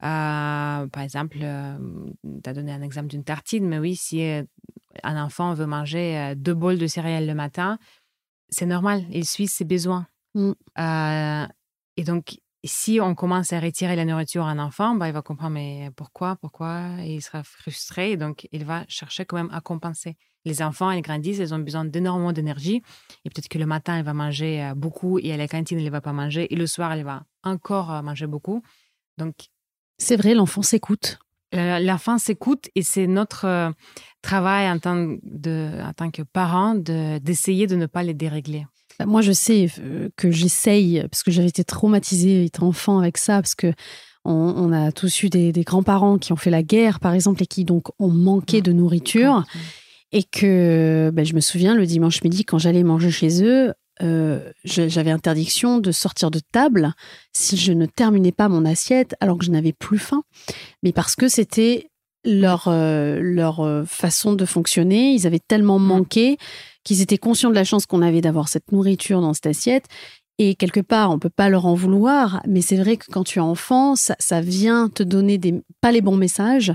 par exemple, tu as donné un exemple d'une tartine, mais oui, si un enfant veut manger euh, deux bols de céréales le matin, c'est normal, il suit ses besoins. Mm. Euh, et donc, si on commence à retirer la nourriture à un enfant, bah, il va comprendre mais pourquoi, pourquoi, et il sera frustré, et donc il va chercher quand même à compenser. Les enfants, ils grandissent, ils ont besoin d'énormément d'énergie, et peut-être que le matin, il va manger euh, beaucoup, et à la cantine, il ne va pas manger, et le soir, il va encore manger beaucoup. Donc, c'est vrai, l'enfant s'écoute. L'enfant s'écoute et c'est notre euh, travail en tant, de, en tant que parent d'essayer de, ne pas les dérégler. Bah, moi, je sais euh, que j'essaye, parce que j'avais été traumatisée étant enfant avec ça, parce que on, a tous eu des, grands-parents qui ont fait la guerre, par exemple, et qui donc ont manqué de nourriture. Et que bah, je me souviens, le dimanche midi, quand j'allais manger chez eux, euh, j'avais interdiction de sortir de table si je ne terminais pas mon assiette alors que je n'avais plus faim. Mais parce que c'était leur, euh, leur euh, façon de fonctionner. Ils avaient tellement manqué qu'ils étaient conscients de la chance qu'on avait d'avoir cette nourriture dans cette assiette. Et quelque part, on peut pas leur en vouloir, mais c'est vrai que quand tu es enfant, ça, ça vient te donner des, pas les bons messages.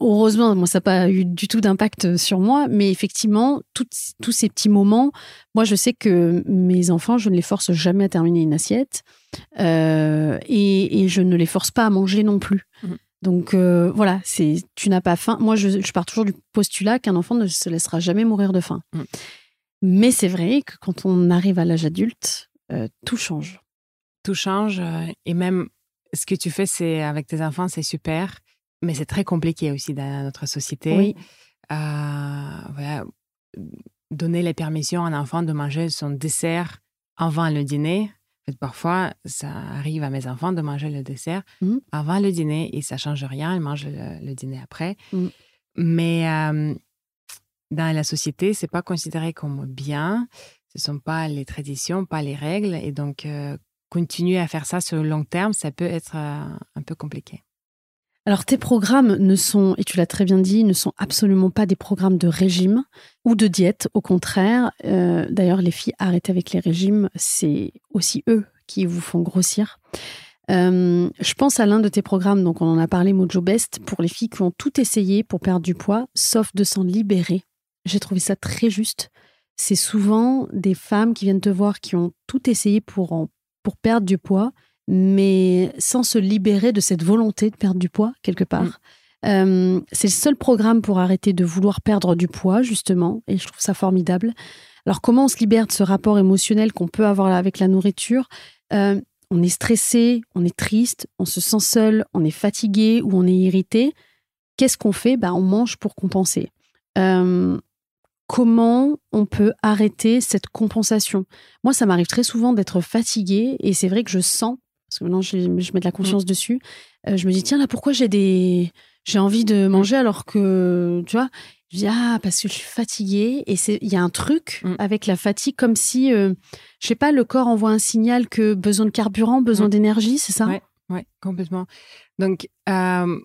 Heureusement, moi, ça n'a pas eu du tout d'impact sur moi, mais effectivement, tous ces petits moments, moi, je sais que mes enfants, je ne les force jamais à terminer une assiette euh, et, je ne les force pas à manger non plus. Mmh. Donc euh, voilà, c'est tu n'as pas faim. Moi, je, pars toujours du postulat qu'un enfant ne se laissera jamais mourir de faim. Mmh. Mais c'est vrai que quand on arrive à l'âge adulte, euh, tout change. Tout change et même ce que tu fais, c'est avec tes enfants, c'est super mais c'est très compliqué aussi dans notre société. Oui. Euh, voilà, donner la permission à un enfant de manger son dessert avant le dîner. En fait, parfois, ça arrive à mes enfants de manger le dessert mmh. avant le dîner et ça change rien. Ils mangent le, dîner après. Mmh. Mais euh, dans la société, c'est pas considéré comme bien. Ce sont pas les traditions, pas les règles. Et donc, euh, continuer à faire ça sur le long terme, ça peut être un peu compliqué. Alors tes programmes ne sont, et tu l'as très bien dit, ne sont absolument pas des programmes de régime ou de diète. Au contraire, euh, d'ailleurs les filles arrêtez avec les régimes, c'est aussi eux qui vous font grossir. Euh, je pense à l'un de tes programmes, donc on en a parlé, Mojo Best, pour les filles qui ont tout essayé pour perdre du poids, sauf de s'en libérer. J'ai trouvé ça très juste. C'est souvent des femmes qui viennent te voir qui ont tout essayé pour, pour perdre du poids, mais sans se libérer de cette volonté de perdre du poids quelque part. Mm. Euh, c'est le seul programme pour arrêter de vouloir perdre du poids, justement, et je trouve ça formidable. Alors, comment on se libère de ce rapport émotionnel qu'on peut avoir avec la nourriture? Euh, On est stressé, on est triste, on se sent seul, on est fatigué ou on est irrité. Qu'est-ce qu'on fait? Ben, On mange pour compenser. Euh, comment on peut arrêter cette compensation? Moi, ça m'arrive très souvent d'être fatiguée et c'est vrai que je sens, parce que maintenant je, je mets de la conscience mmh. dessus, je me dis, tiens, là, pourquoi j'ai des j'ai envie de manger alors que, tu vois, je dis, ah, parce que je suis fatiguée. Et il y a un truc mmh. avec la fatigue, comme si, euh, je sais pas, le corps envoie un signal que besoin de carburant, besoin mmh. d'énergie, c'est ça? Oui, ouais, complètement. Donc, euh,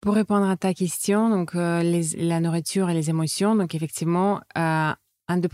pour répondre à ta question, donc, euh, la nourriture et les émotions, donc effectivement, une des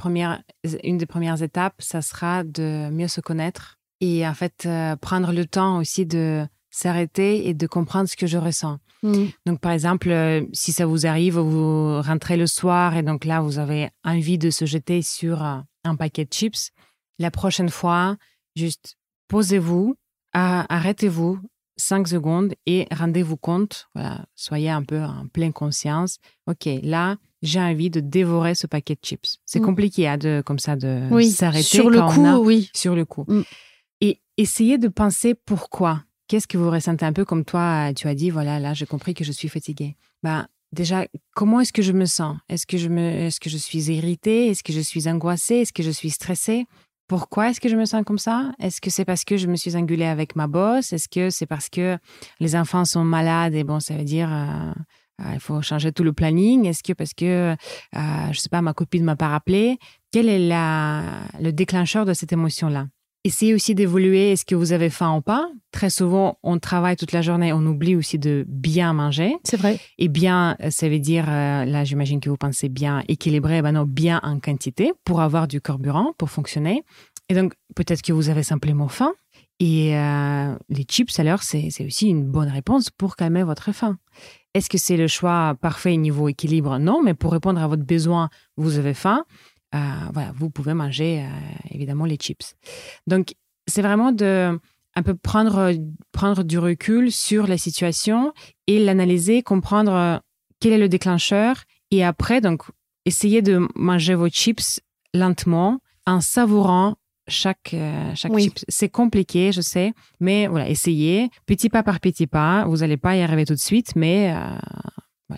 premières étapes, ça sera de mieux se connaître et en fait, prendre le temps aussi de s'arrêter et de comprendre ce que je ressens. Mm. Donc, par exemple, euh, si ça vous arrive, vous rentrez le soir et donc là, vous avez envie de se jeter sur euh, un paquet de chips, la prochaine fois, juste posez-vous, arrêtez-vous cinq secondes et rendez-vous compte, voilà, soyez un peu en pleine conscience. OK, là, j'ai envie de dévorer ce paquet de chips. C'est mm. compliqué hein, de, comme ça de s'arrêter. Sur le coup, oui. Sur le coup. Essayez de penser pourquoi. Qu'est-ce que vous ressentez un peu comme toi, tu as dit, voilà, là, j'ai compris que je suis fatiguée. Ben, déjà, comment est-ce que je me sens? Est-ce que, je est-ce que je suis irritée? Est-ce que je suis angoissée? Est-ce que je suis stressée? Pourquoi est-ce que je me sens comme ça? Est-ce que c'est parce que je me suis engueulée avec ma boss? Est-ce que c'est parce que les enfants sont malades et bon, ça veut dire... Euh, euh, il faut changer tout le planning? Est-ce que parce que, euh, je sais pas, ma copine m'a pas rappelé? Quel est le déclencheur de cette émotion-là? Essayez aussi d'évoluer. Est-ce que vous avez faim ou pas? Très souvent, on travaille toute la journée, on oublie aussi de bien manger. C'est vrai. Et bien, ça veut dire, euh, là, j'imagine que vous pensez bien équilibré, ben non, bien en quantité pour avoir du carburant, pour fonctionner. Et donc, peut-être que vous avez simplement faim. Et euh, les chips, alors, c'est aussi une bonne réponse pour calmer votre faim. Est-ce que c'est le choix parfait niveau équilibre? Non, mais pour répondre à votre besoin, vous avez faim. Euh, voilà, vous pouvez manger euh, évidemment les chips. Donc, c'est vraiment de un peu prendre, prendre du recul sur la situation et l'analyser, comprendre euh, quel est le déclencheur et après, donc, essayer de manger vos chips lentement en savourant chaque, chaque chip. C'est compliqué, je sais, mais voilà, essayez petit pas par petit pas. Vous n'allez pas y arriver tout de suite, mais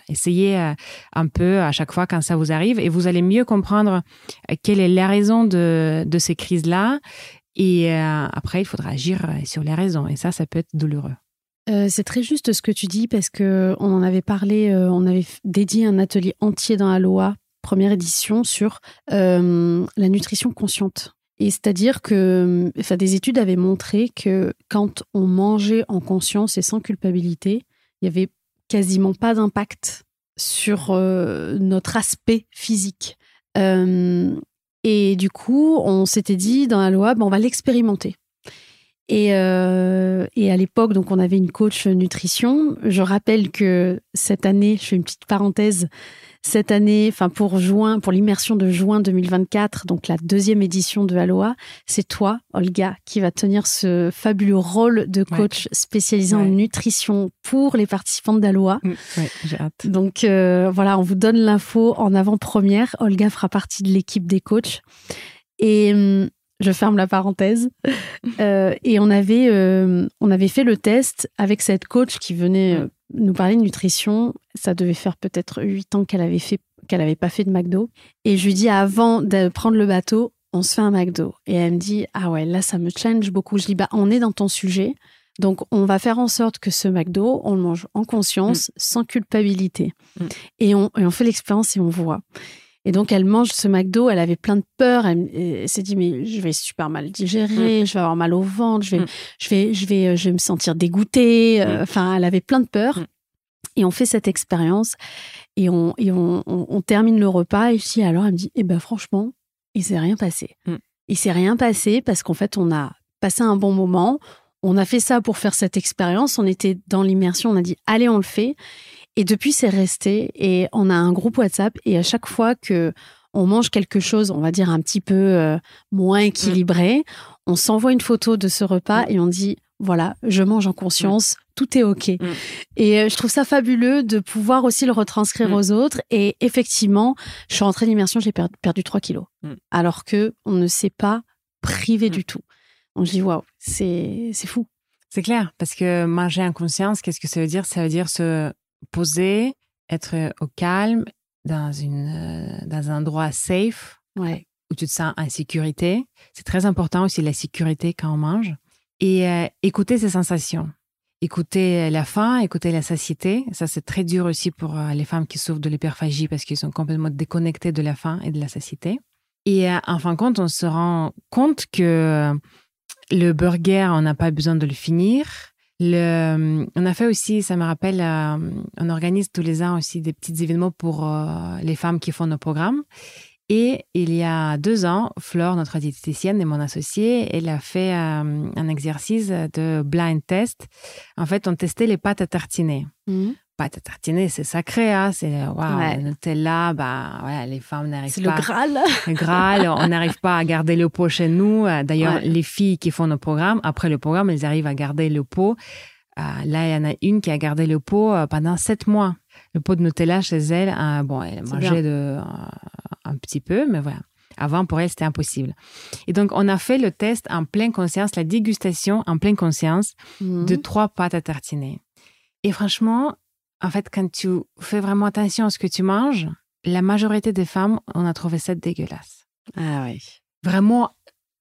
essayez euh, un peu à chaque fois quand ça vous arrive et vous allez mieux comprendre euh, quelle est la raison de, de ces crises-là. Et euh, après, il faudra agir sur les raisons. Et ça, ça peut être douloureux. c'est très juste ce que tu dis parce que on en avait parlé, on avait dédié un atelier entier dans Aloha, première édition, sur la nutrition consciente. Et c'est-à-dire que des études avaient montré que quand on mangeait en conscience et sans culpabilité, il y avait quasiment pas d'impact sur euh, notre aspect physique. Euh, et du coup, on s'était dit dans la loi, ben, on va l'expérimenter. Et, euh, et, à l'époque, donc on avait une coach nutrition. Je rappelle que cette année, je fais une petite parenthèse, cette année, enfin pour juin, pour l'immersion de juin 2024, donc la deuxième édition de Aloha, c'est toi, Olga, qui va tenir ce fabuleux rôle de coach spécialisé en nutrition pour les participants d'Aloha. Mm, j'ai hâte. Donc euh, voilà, on vous donne l'info en avant-première. Olga fera partie de l'équipe des coachs. Et hum, je ferme la parenthèse. Euh, et on avait, euh, on avait fait le test avec cette coach qui venait nous parler de nutrition. Ça devait faire peut-être huit ans qu'elle avait fait, qu'elle avait pas fait de McDo. Et je lui dis avant de prendre le bateau, on se fait un McDo. Et elle me dit ah ouais là ça me change beaucoup. Je dis bah on est dans ton sujet. Donc, on va faire en sorte que ce McDo, on le mange en conscience, mm. sans culpabilité. Mm. Et, on, et on fait l'expérience et on voit. Et donc, elle mange ce McDo, elle avait plein de peur. Elle, s'est dit, mais je vais super mal digérer, mm. je vais avoir mal au ventre, je vais, mm. je vais, je vais, je vais me sentir dégoûtée. Euh, mm. Enfin, elle avait plein de peur. Et on fait cette expérience et on, et on, on, termine le repas. Et je dis, alors, elle me dit, eh ben, franchement, il s'est rien passé. Il s'est rien passé parce qu'en fait, on a passé un bon moment. On a fait ça pour faire cette expérience. On était dans l'immersion. On a dit, allez, on le fait. Et depuis, c'est resté. Et on a un groupe WhatsApp. Et à chaque fois que on mange quelque chose, on va dire un petit peu euh, moins équilibré, on s'envoie une photo de ce repas et on dit voilà, je mange en conscience, tout est OK. Mm. Et euh, je trouve ça fabuleux de pouvoir aussi le retranscrire Mm. aux autres. Et effectivement, je suis rentrée d'immersion, j'ai per- perdu 3 kilos. Mm. Alors que on ne s'est pas privé Mm. du tout. Donc je dis, waouh, c'est c'est fou. C'est clair, parce que manger en conscience, qu'est-ce que ça veut dire? Ça veut dire se poser, être au calme, dans, une, euh, dans un endroit safe, Ouais. où tu te sens en sécurité. C'est très important aussi la sécurité quand on mange. Et euh, écouter ses sensations. Écouter la faim, écouter la satiété. Ça, c'est très dur aussi pour euh, les femmes qui souffrent de l'hyperphagie parce qu'ils sont complètement déconnectés de la faim et de la satiété. Et euh, en fin de compte, on se rend compte que le burger, on n'a pas besoin de le finir. On a fait aussi, ça me rappelle, euh, on organise tous les ans aussi des petits événements pour euh, les femmes qui font nos programmes. Et il y a deux ans, Flore, notre diététicienne et mon associée, elle a fait euh, un exercice de blind test. En fait, on testait les pâtes à tartiner. Mhm. Pâtes à tartiner, c'est sacré, hein? c'est waouh, Ouais. le Nutella, bah, voilà, les femmes n'arrivent C'est pas. le Graal. Le Graal, on n'arrive pas à garder le pot chez nous. Euh, D'ailleurs, Ouais. les filles qui font nos programmes, après le programme, elles arrivent à garder le pot. Euh, là, il y en a une qui a gardé le pot euh, pendant sept mois. Le pot de Nutella chez elle, euh, bon, elle mangeait de, euh, un petit peu, mais voilà. Avant, pour elle, c'était impossible. Et donc, on a fait le test en pleine conscience, la dégustation en pleine conscience Mhm. de trois pâtes à tartiner. Et franchement, en fait, quand tu fais vraiment attention à ce que tu manges, la majorité des femmes, on a trouvé ça dégueulasse. Ah ouais. Vraiment,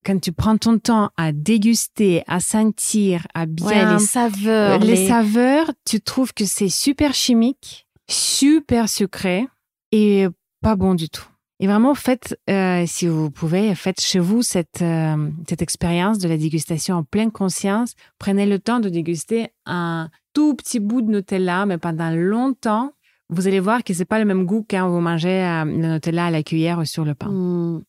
quand tu prends ton temps à déguster, à sentir, à Ouais, bien les saveurs. les saveurs, tu trouves que c'est super chimique, super sucré et pas bon du tout. Et vraiment, faites, euh, si vous pouvez, faites chez vous cette, euh, cette expérience de la dégustation en pleine conscience. Prenez le temps de déguster un tout petit bout de Nutella, mais pendant longtemps. Vous allez voir que c'est pas le même goût quand vous mangez euh, le Nutella à la cuillère ou sur le pain. Hmm.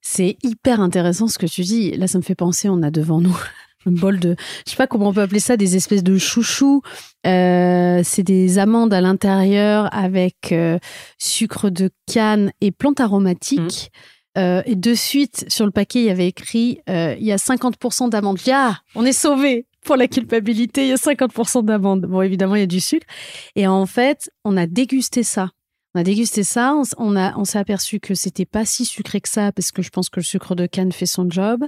C'est hyper intéressant ce que tu dis. Là, ça me fait penser, on a devant nous un bol de, je sais pas comment on peut appeler ça, des espèces de chouchous. Euh, c'est des amandes à l'intérieur avec euh, sucre de canne et plantes aromatiques. Euh, et de suite, sur le paquet, il y avait écrit il y a 50% d'amandes. Ah, on est sauvé pour la culpabilité, il y a 50% d'amandes. Bon, évidemment, il y a du sucre. Et en fait, on a dégusté ça. On a dégusté ça, on a, on s'est aperçu que c'était pas si sucré que ça, parce que je pense que le sucre de canne fait son job.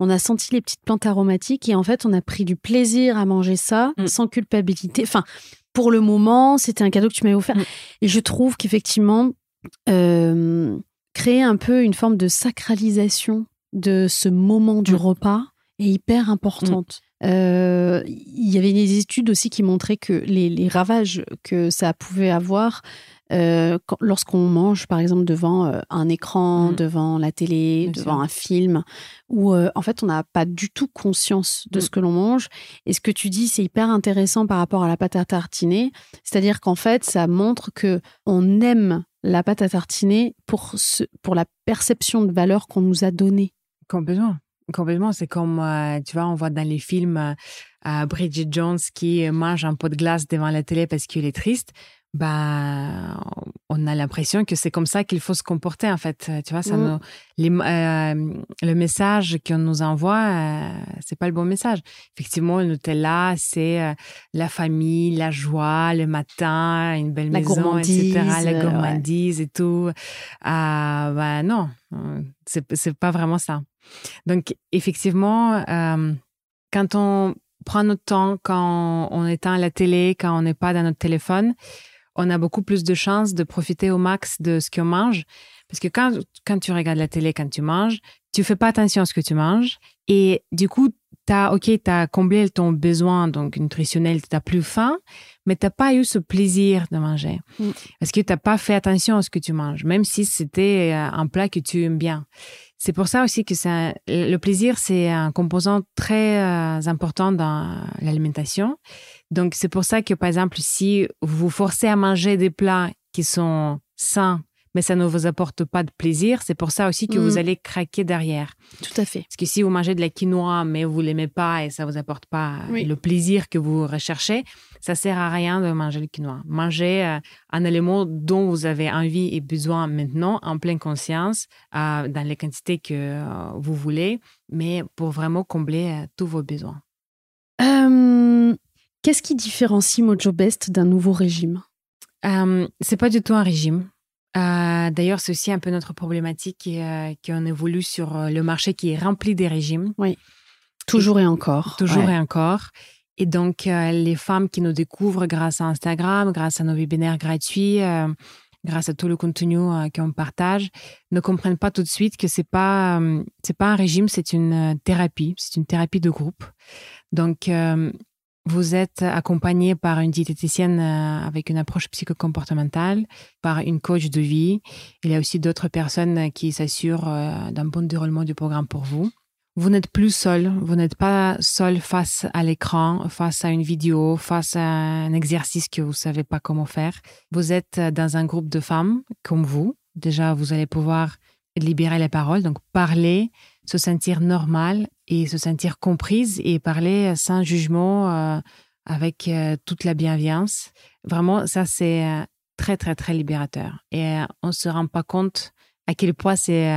On a senti les petites plantes aromatiques et en fait, on a pris du plaisir à manger ça Mm. sans culpabilité. Enfin, pour le moment, c'était un cadeau que tu m'avais offert. Mm. Et je trouve qu'effectivement, euh, créer un peu une forme de sacralisation de ce moment du Mm. repas est hyper importante. Euh, Il y avait des études aussi qui montraient que les, les ravages que ça pouvait avoir euh, quand- lorsqu'on mange, par exemple, devant euh, un écran, Mm. devant la télé, Bien devant sûr. un film, où euh, en fait on n'a pas du tout conscience de Mm. ce que l'on mange. Et ce que tu dis, c'est hyper intéressant par rapport à la pâte à tartiner. C'est-à-dire qu'en fait, ça montre que on aime la pâte à tartiner pour, ce, pour la perception de valeur qu'on nous a donnée. Complètement. Complètement. C'est comme, euh, tu vois, on voit dans les films euh, euh, Bridget Jones qui mange un pot de glace devant la télé parce qu'il est triste. Bah, on a l'impression que c'est comme ça qu'il faut se comporter, en fait. Tu vois, ça Mm. nous, les, euh, le message qu'on nous envoie, c'est pas le bon message. Effectivement, le Nutella, c'est la famille, la joie, le matin, une belle La maison, etc. La ouais. gourmandise et tout. Ah, bah non, c'est pas vraiment ça. Donc, effectivement, euh, quand on prend notre temps, quand on éteint la télé, quand on n'est pas dans notre téléphone, on a beaucoup plus de chances de profiter au max de ce qu'on mange. Parce que quand, quand tu regardes la télé, quand tu manges, tu fais pas attention à ce que tu manges. Et du coup, tu as comblé ton besoin donc nutritionnel, tu n'as plus faim, mais tu n'as pas eu ce plaisir de manger. Mm. Parce que tu n'as pas fait attention à ce que tu manges, même si c'était euh, un plat que tu aimes bien. C'est pour ça aussi que le plaisir, c'est un composant très euh, important dans l'alimentation. Donc, c'est pour ça que, par exemple, si vous vous forcez à manger des plats qui sont sains, mais ça ne vous apporte pas de plaisir, c'est pour ça aussi que Mm. vous allez craquer derrière. Tout à fait. Parce que si vous mangez de la quinoa, mais vous l'aimez pas et ça vous apporte pas Oui. le plaisir que vous recherchez, ça sert à rien de manger le quinoa. Mangez euh, un élément dont vous avez envie et besoin maintenant, en pleine conscience, euh, dans les quantités que euh, vous voulez, mais pour vraiment combler euh, tous vos besoins. Euh, Qu'est-ce qui différencie Mojo Best d'un nouveau régime? Euh, C'est pas du tout un régime. Euh, D'ailleurs, c'est aussi un peu notre problématique euh, qu'on évolue sur euh, le marché qui est rempli des régimes. Oui. Toujours et, et encore. Toujours ouais. et encore. Et donc, euh, les femmes qui nous découvrent grâce à Instagram, grâce à nos webinaires gratuits, grâce à tout le contenu qu'on partage, ne comprennent pas tout de suite que c'est pas c'est pas un régime, c'est une thérapie, c'est une thérapie de groupe. Donc vous êtes accompagné par une diététicienne euh, avec une approche psychocomportementale, par une coach de vie. Il y a aussi d'autres personnes qui s'assurent euh, d'un bon déroulement du programme pour vous. Vous n'êtes plus seul, vous n'êtes pas seul face à l'écran, face à une vidéo, face à un exercice que vous savez pas comment faire. Vous êtes dans un groupe de femmes comme vous. Déjà, vous allez pouvoir libérer les paroles, donc parler, se sentir normal et se sentir comprise et parler sans jugement, euh, avec euh, toute la bienveillance. Vraiment, ça, c'est euh, très, très, très libérateur. Et on ne se rend pas compte à quel point c'est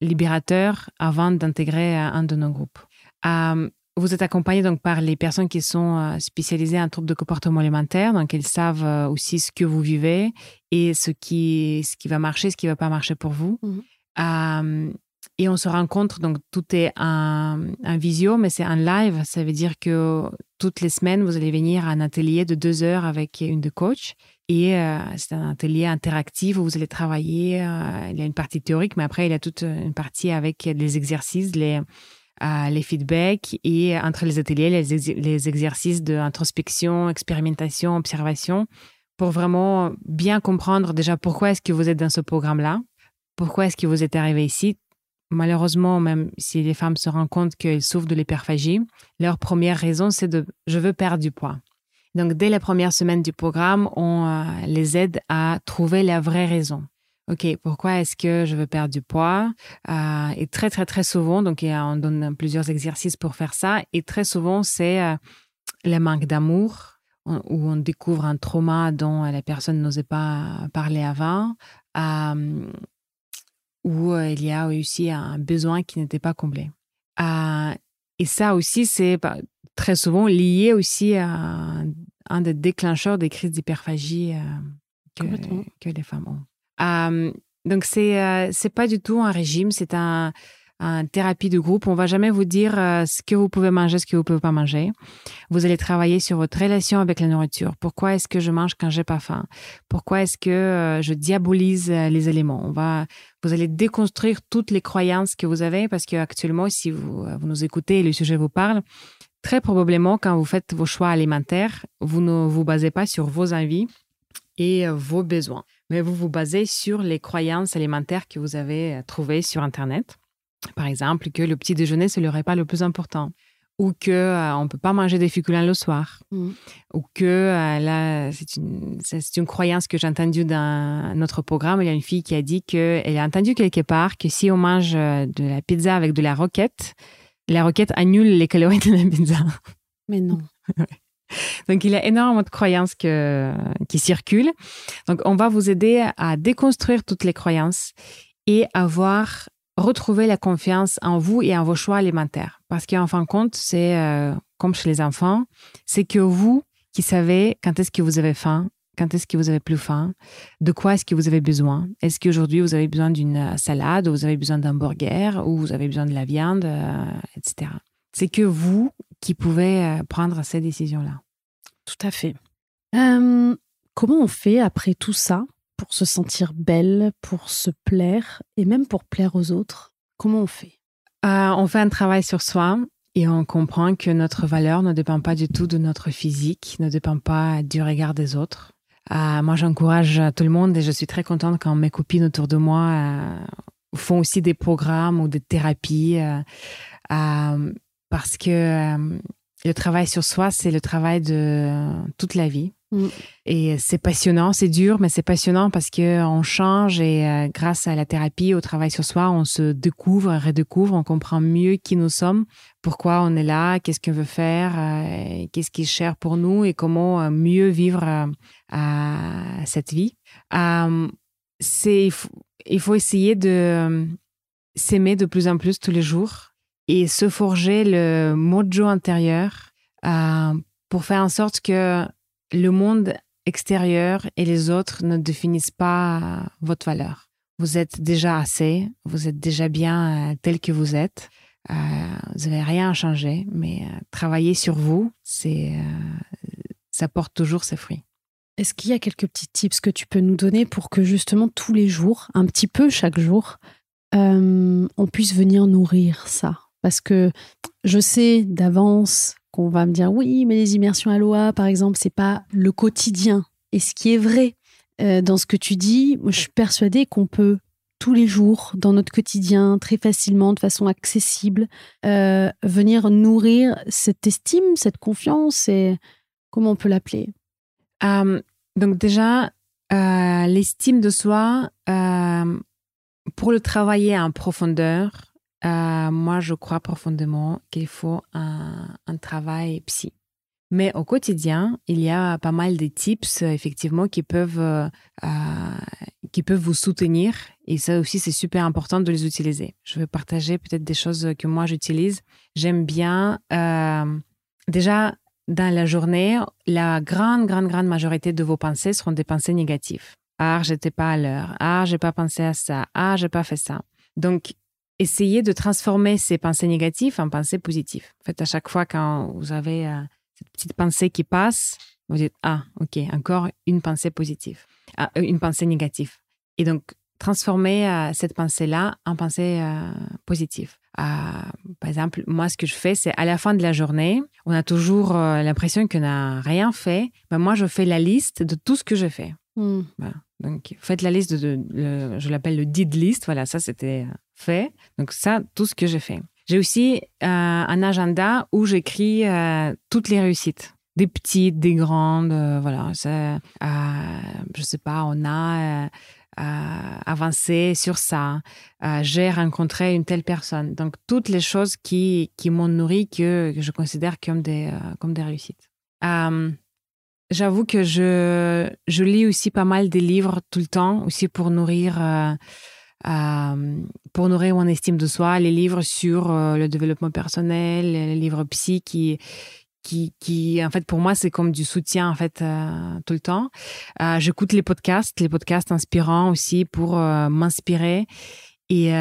libérateur avant d'intégrer un de nos groupes. Vous êtes accompagné donc par les personnes qui sont spécialisées en troubles de comportement alimentaire, donc ils savent aussi ce que vous vivez et ce qui, ce qui va marcher, ce qui ne va pas marcher pour vous. Euh, et on se rencontre, donc tout est en visio, mais c'est en live. Ça veut dire que toutes les semaines, vous allez venir à un atelier de deux heures avec une de coach. Et euh, c'est un atelier interactif où vous allez travailler. Euh, il y a une partie théorique, mais après, il y a toute une partie avec les exercices, les, euh, les feedbacks. Et entre les ateliers, les, ex les exercices d'introspection, expérimentation, observation, pour vraiment bien comprendre déjà pourquoi est-ce que vous êtes dans ce programme-là, pourquoi est-ce que vous êtes arrivé ici. Malheureusement, même si les femmes se rendent compte qu'elles souffrent de l'hyperphagie, leur première raison, c'est de je veux perdre du poids. Donc, dès la première semaine du programme, on euh, les aide à trouver la vraie raison. OK, pourquoi est-ce que je veux perdre du poids? Euh, et très, très, très souvent, donc on donne plusieurs exercices pour faire ça. Et très souvent, c'est euh, le manque d'amour, où on découvre un trauma dont la personne n'osait pas parler avant, où il y a aussi un besoin qui n'était pas comblé. Euh, et ça aussi, c'est très souvent lié aussi à un, des déclencheurs des crises d'hyperphagie euh, que, que, les femmes ont. Euh, donc, c'est euh, c'est pas du tout un régime, c'est un, un, thérapie de groupe. On va jamais vous dire euh, ce que vous pouvez manger, ce que vous pouvez pas manger. Vous allez travailler sur votre relation avec la nourriture. Pourquoi est-ce que je mange quand j'ai pas faim? Pourquoi est-ce que euh, je diabolise euh, les éléments On va, vous allez déconstruire toutes les croyances que vous avez parce que actuellement, si vous, vous nous écoutez et le sujet vous parle, très probablement, quand vous faites vos choix alimentaires, vous ne vous basez pas sur vos envies et vos besoins, mais vous vous basez sur les croyances alimentaires que vous avez trouvées sur Internet. Par exemple, que le petit déjeuner, c'est le repas le plus important. Ou que euh, on peut pas manger des féculents le soir. Mm. Ou que euh, là, c'est une, une croyance que j'ai entendue dans notre programme. Il y a une fille qui a dit qu'elle a entendu quelque part que si on mange de la pizza avec de la roquette, la roquette annule les calories de la pizza. Mais non. Donc, il y a énormément de croyances que, qui circulent. Donc, on va vous aider à déconstruire toutes les croyances et avoir retrouver la confiance en vous et en vos choix alimentaires. Parce qu'en fin de compte, c'est euh, comme chez les enfants, c'est que vous qui savez quand est-ce que vous avez faim, quand est-ce que vous avez plus faim, de quoi est-ce que vous avez besoin. Est-ce qu'aujourd'hui vous avez besoin d'une salade, ou vous avez besoin d'un burger, ou vous avez besoin de la viande, euh, etc. C'est que vous qui pouvez euh, prendre ces décisions-là. Tout à fait. Euh, comment on fait après tout ça pour se sentir belle, pour se plaire et même pour plaire aux autres Comment on fait? Euh, On fait un travail sur soi et on comprend que notre valeur ne dépend pas du tout de notre physique, ne dépend pas du regard des autres. Euh, moi, j'encourage tout le monde et je suis très contente quand mes copines autour de moi euh, font aussi des programmes ou des thérapies parce que le travail sur soi, c'est le travail de toute la vie. Mm. Et c'est passionnant, c'est dur, mais c'est passionnant parce que on change et euh, grâce à la thérapie, au travail sur soi, on se découvre, redécouvre, on comprend mieux qui nous sommes, pourquoi on est là, qu'est-ce qu'on veut faire, euh, qu'est-ce qui est cher pour nous et comment euh, mieux vivre cette vie. il faut, essayer de s'aimer de plus en plus tous les jours et se forger le mojo intérieur pour faire en sorte que le monde extérieur et les autres ne définissent pas votre valeur. Vous êtes déjà assez, vous êtes déjà bien euh, tel que vous êtes. Euh, vous n'avez rien à changer, mais travailler sur vous, c'est, ça porte toujours ses fruits. Est-ce qu'il y a quelques petits tips que tu peux nous donner pour que justement tous les jours, un petit peu chaque jour, on puisse venir nourrir ça? Parce que je sais d'avance qu'on va me dire oui, mais les immersions à l'OA, par exemple, c'est pas le quotidien. Et ce qui est vrai euh, dans ce que tu dis, je suis persuadée qu'on peut tous les jours, dans notre quotidien, très facilement, de façon accessible, euh, venir nourrir cette estime, cette confiance et comment on peut l'appeler? Euh, Donc déjà, l'estime de soi, pour le travailler en profondeur, euh, moi, je crois profondément qu'il faut un, travail psy. Mais au quotidien, il y a pas mal de tips, effectivement, qui peuvent, euh, qui peuvent vous soutenir. Et ça aussi, c'est super important de les utiliser. Je vais partager peut-être des choses que moi, j'utilise. J'aime bien, euh, déjà, dans la journée, la grande, grande, grande majorité de vos pensées seront des pensées négatives. Ah, j'étais pas à l'heure. Ah, j'ai pas pensé à ça. Ah, j'ai pas fait ça. Donc, essayez de transformer ces pensées négatives en pensées positives. En fait, à chaque fois quand vous avez euh, cette petite pensée qui passe, vous dites Ah, ok, encore une pensée positive, ah, euh, une pensée négative. Et donc, transformer euh, cette pensée-là en pensée positive. par exemple, moi, ce que je fais, c'est à la fin de la journée, on a toujours l'impression qu'on n'a rien fait. Ben, moi, je fais la liste de tout ce que je fais. Hmm. Donc, faites la liste de, je l'appelle le did list. Voilà, ça c'était fait. Donc ça, tout ce que j'ai fait. J'ai aussi euh, un agenda où j'écris euh, toutes les réussites, des petites, des grandes. Euh, voilà, c'est, je sais pas, on a avancé sur ça. j'ai rencontré une telle personne. Donc toutes les choses qui qui m'ont nourri que, que, je considère comme des comme des réussites. J'avoue que je, je lis aussi pas mal des livres tout le temps, aussi pour nourrir, euh, euh, pour nourrir mon estime de soi, les livres sur euh, le développement personnel, les livres psy qui, qui, qui en fait, pour moi, c'est comme du soutien, en fait, tout le temps. J'écoute les podcasts, les podcasts inspirants aussi pour m'inspirer et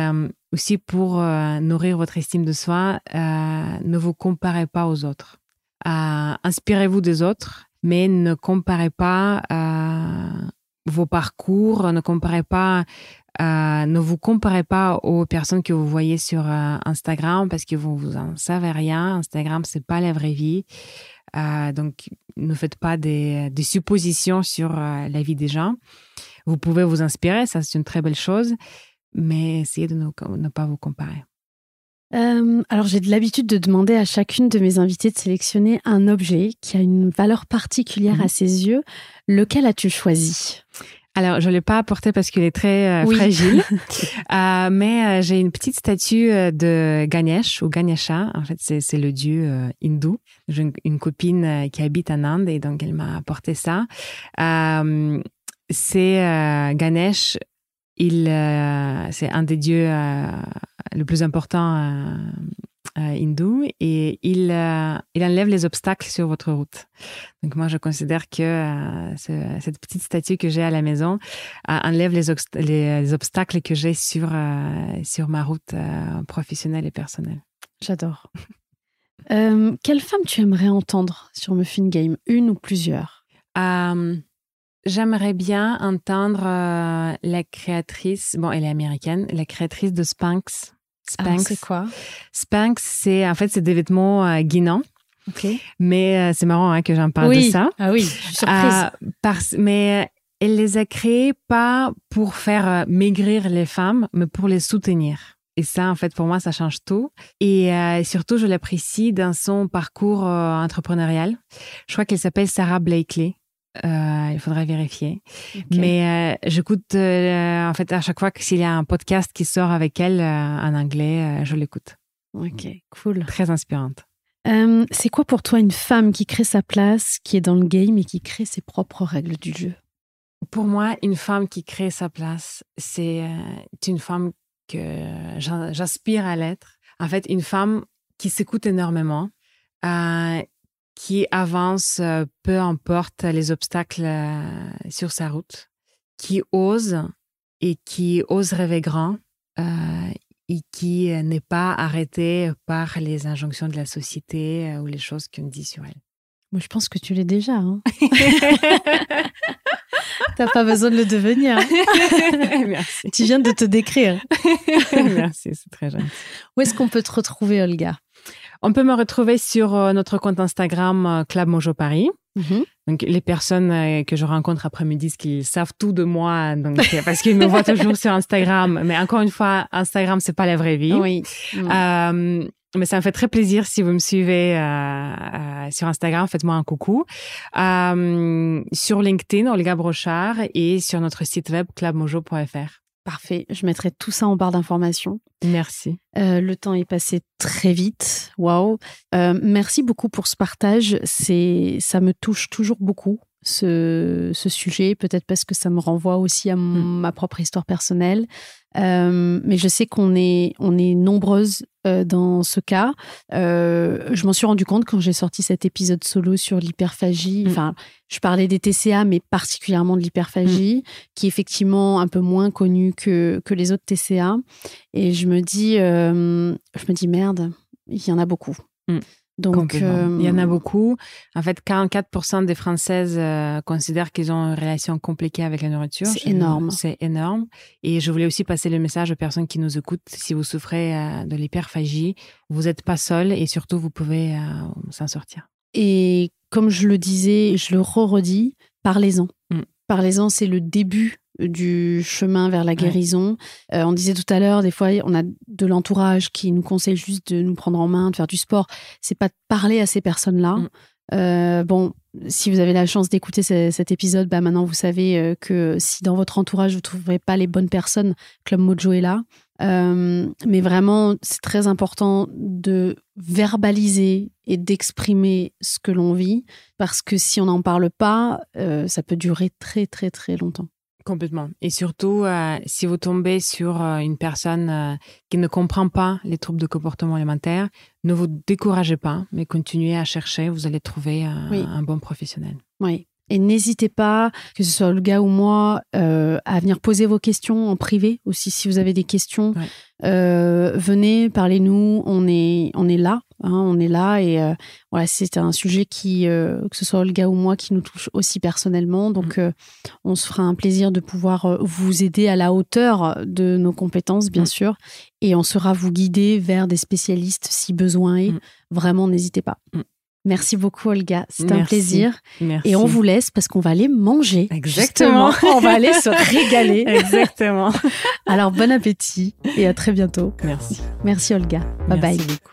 aussi pour nourrir votre estime de soi. ne vous comparez pas aux autres. Inspirez-vous des autres mais ne comparez pas euh, vos parcours, ne comparez pas, euh, ne vous comparez pas aux personnes que vous voyez sur euh, Instagram parce que vous vous en savez rien. Instagram c'est pas la vraie vie, donc ne faites pas des, des suppositions sur la vie des gens. Vous pouvez vous inspirer, ça c'est une très belle chose, mais essayez de ne pas vous comparer. Euh, alors j'ai de l'habitude de demander à chacune de mes invités de sélectionner un objet qui a une valeur particulière à mhm. ses yeux. Lequel as-tu choisi? Alors, je ne l'ai pas apporté parce qu'il est très euh, fragile, euh, mais j'ai une petite statue de Ganesh ou Ganesha. En fait, c'est le dieu hindou. J'ai une, copine qui habite en Inde et donc elle m'a apporté ça. c'est Ganesh. Il, c'est un des dieux le plus important euh, euh, hindou et il, euh, il enlève les obstacles sur votre route. Donc moi, je considère que cette petite statue que j'ai à la maison enlève les, les, obstacles que j'ai sur, sur ma route professionnelle et personnelle. J'adore. quelle femme tu aimerais entendre sur Muffin Game? Une ou plusieurs? J'aimerais bien entendre la créatrice, bon, elle est américaine, la créatrice de Spanx, Spanx. c'est quoi? Spanx, c'est en fait c'est des vêtements euh, guinants. Mais euh, c'est marrant hein, que j'en parle de ça. Ah oui, je suis surprise. Euh, mais elle les a créés pas pour faire maigrir les femmes, mais pour les soutenir. Et ça, en fait, pour moi, ça change tout. Et surtout, je l'apprécie dans son parcours entrepreneurial. Je crois qu'elle s'appelle Sarah Blakely. Euh, il faudrait vérifier. Mais euh, j'écoute, euh, en fait, à chaque fois que s'il y a un podcast qui sort avec elle en anglais, je l'écoute. Ok, cool. Très inspirante. c'est quoi pour toi une femme qui crée sa place, qui est dans le game et qui crée ses propres règles du jeu? Pour moi, une femme qui crée sa place, c'est une femme que j'aspire à l'être. En fait, une femme qui s'écoute énormément, qui avance euh, peu importe les obstacles euh, sur sa route, qui ose et qui ose rêver grand et qui n'est pas arrêtée par les injonctions de la société ou les choses qu'on dit sur elle. Moi, je pense que tu l'es déjà. Hein. T'as pas besoin de le devenir. Merci. Tu viens de te décrire. Merci, c'est très gentil. Où est-ce qu'on peut te retrouver, Olga? On peut me retrouver sur euh, notre compte Instagram euh, Club Mojo Paris. Mhm. Donc, les personnes euh, que je rencontre après me disent qu'ils savent tout de moi, donc, parce qu'ils me voient toujours sur Instagram. Mais encore une fois, Instagram, c'est pas la vraie vie. Oui. Mais ça me fait très plaisir si vous me suivez euh, euh, sur Instagram, faites-moi un coucou. Euh, sur LinkedIn, Olga Brochard et sur notre site web clubmojo.fr. Parfait, je mettrai tout ça en barre d'informations. Merci. le temps est passé très vite. Waouh. merci beaucoup pour ce partage. C'est, ça me touche toujours beaucoup ce, ce sujet, peut-être parce que ça me renvoie aussi à mm. ma propre histoire personnelle. Euh, mais je sais qu'on est, on est nombreuses euh, dans ce cas. Euh, je m'en suis rendu compte quand j'ai sorti cet épisode solo sur l'hyperphagie. Mm. Enfin, je parlais des TCA, mais particulièrement de l'hyperphagie, mm. qui est effectivement un peu moins connue que, que les autres TCA. Et je me dis, je me dis merde, il y en a beaucoup. Donc, euh, il y en a beaucoup. En fait, 44% des Françaises euh, considèrent qu'ils ont une relation compliquée avec la nourriture. C'est énorme. C'est énorme. Et je voulais aussi passer le message aux personnes qui nous écoutent. Si vous souffrez euh, de l'hyperphagie, vous n'êtes pas seul et surtout, vous pouvez s'en sortir. Et comme je le disais, je le re-redis, parlez-en. Mm. Parlez-en, c'est le début du chemin vers la guérison. Euh, on disait tout à l'heure, des fois, on a de l'entourage qui nous conseille juste de nous prendre en main, de faire du sport. C'est pas de parler à ces personnes-là. Mm. Euh, bon, si vous avez la chance d'écouter cet épisode, bah maintenant vous savez euh, que si dans votre entourage vous ne trouverez pas les bonnes personnes, Club Mojo est là. mais vraiment, c'est très important de verbaliser et d'exprimer ce que l'on vit, parce que si on n'en parle pas, ça peut durer très très très longtemps. Complètement. Et surtout, euh, si vous tombez sur euh, une personne euh, qui ne comprend pas les troubles de comportement alimentaire, ne vous découragez pas, mais continuez à chercher. Vous allez trouver un bon professionnel. Oui. Et n'hésitez pas, que ce soit le gars ou moi, à venir poser vos questions en privé aussi. Si vous avez des questions, venez, parlez-nous. On est, on est là. Hein, on est là et euh, voilà, c'est un sujet qui, euh, que ce soit Olga ou moi, qui nous touche aussi personnellement. Donc, mm. euh, on se fera un plaisir de pouvoir vous aider à la hauteur de nos compétences, bien mm. sûr, et on sera vous guider vers des spécialistes si besoin est. Mm. Vraiment, n'hésitez pas. Merci beaucoup, Olga. C'est un plaisir. Et on vous laisse parce qu'on va aller manger. Exactement. on va aller se régaler. Exactement. Alors, bon appétit et à très bientôt. Merci. Merci, Olga. Bye Merci bye. Beaucoup.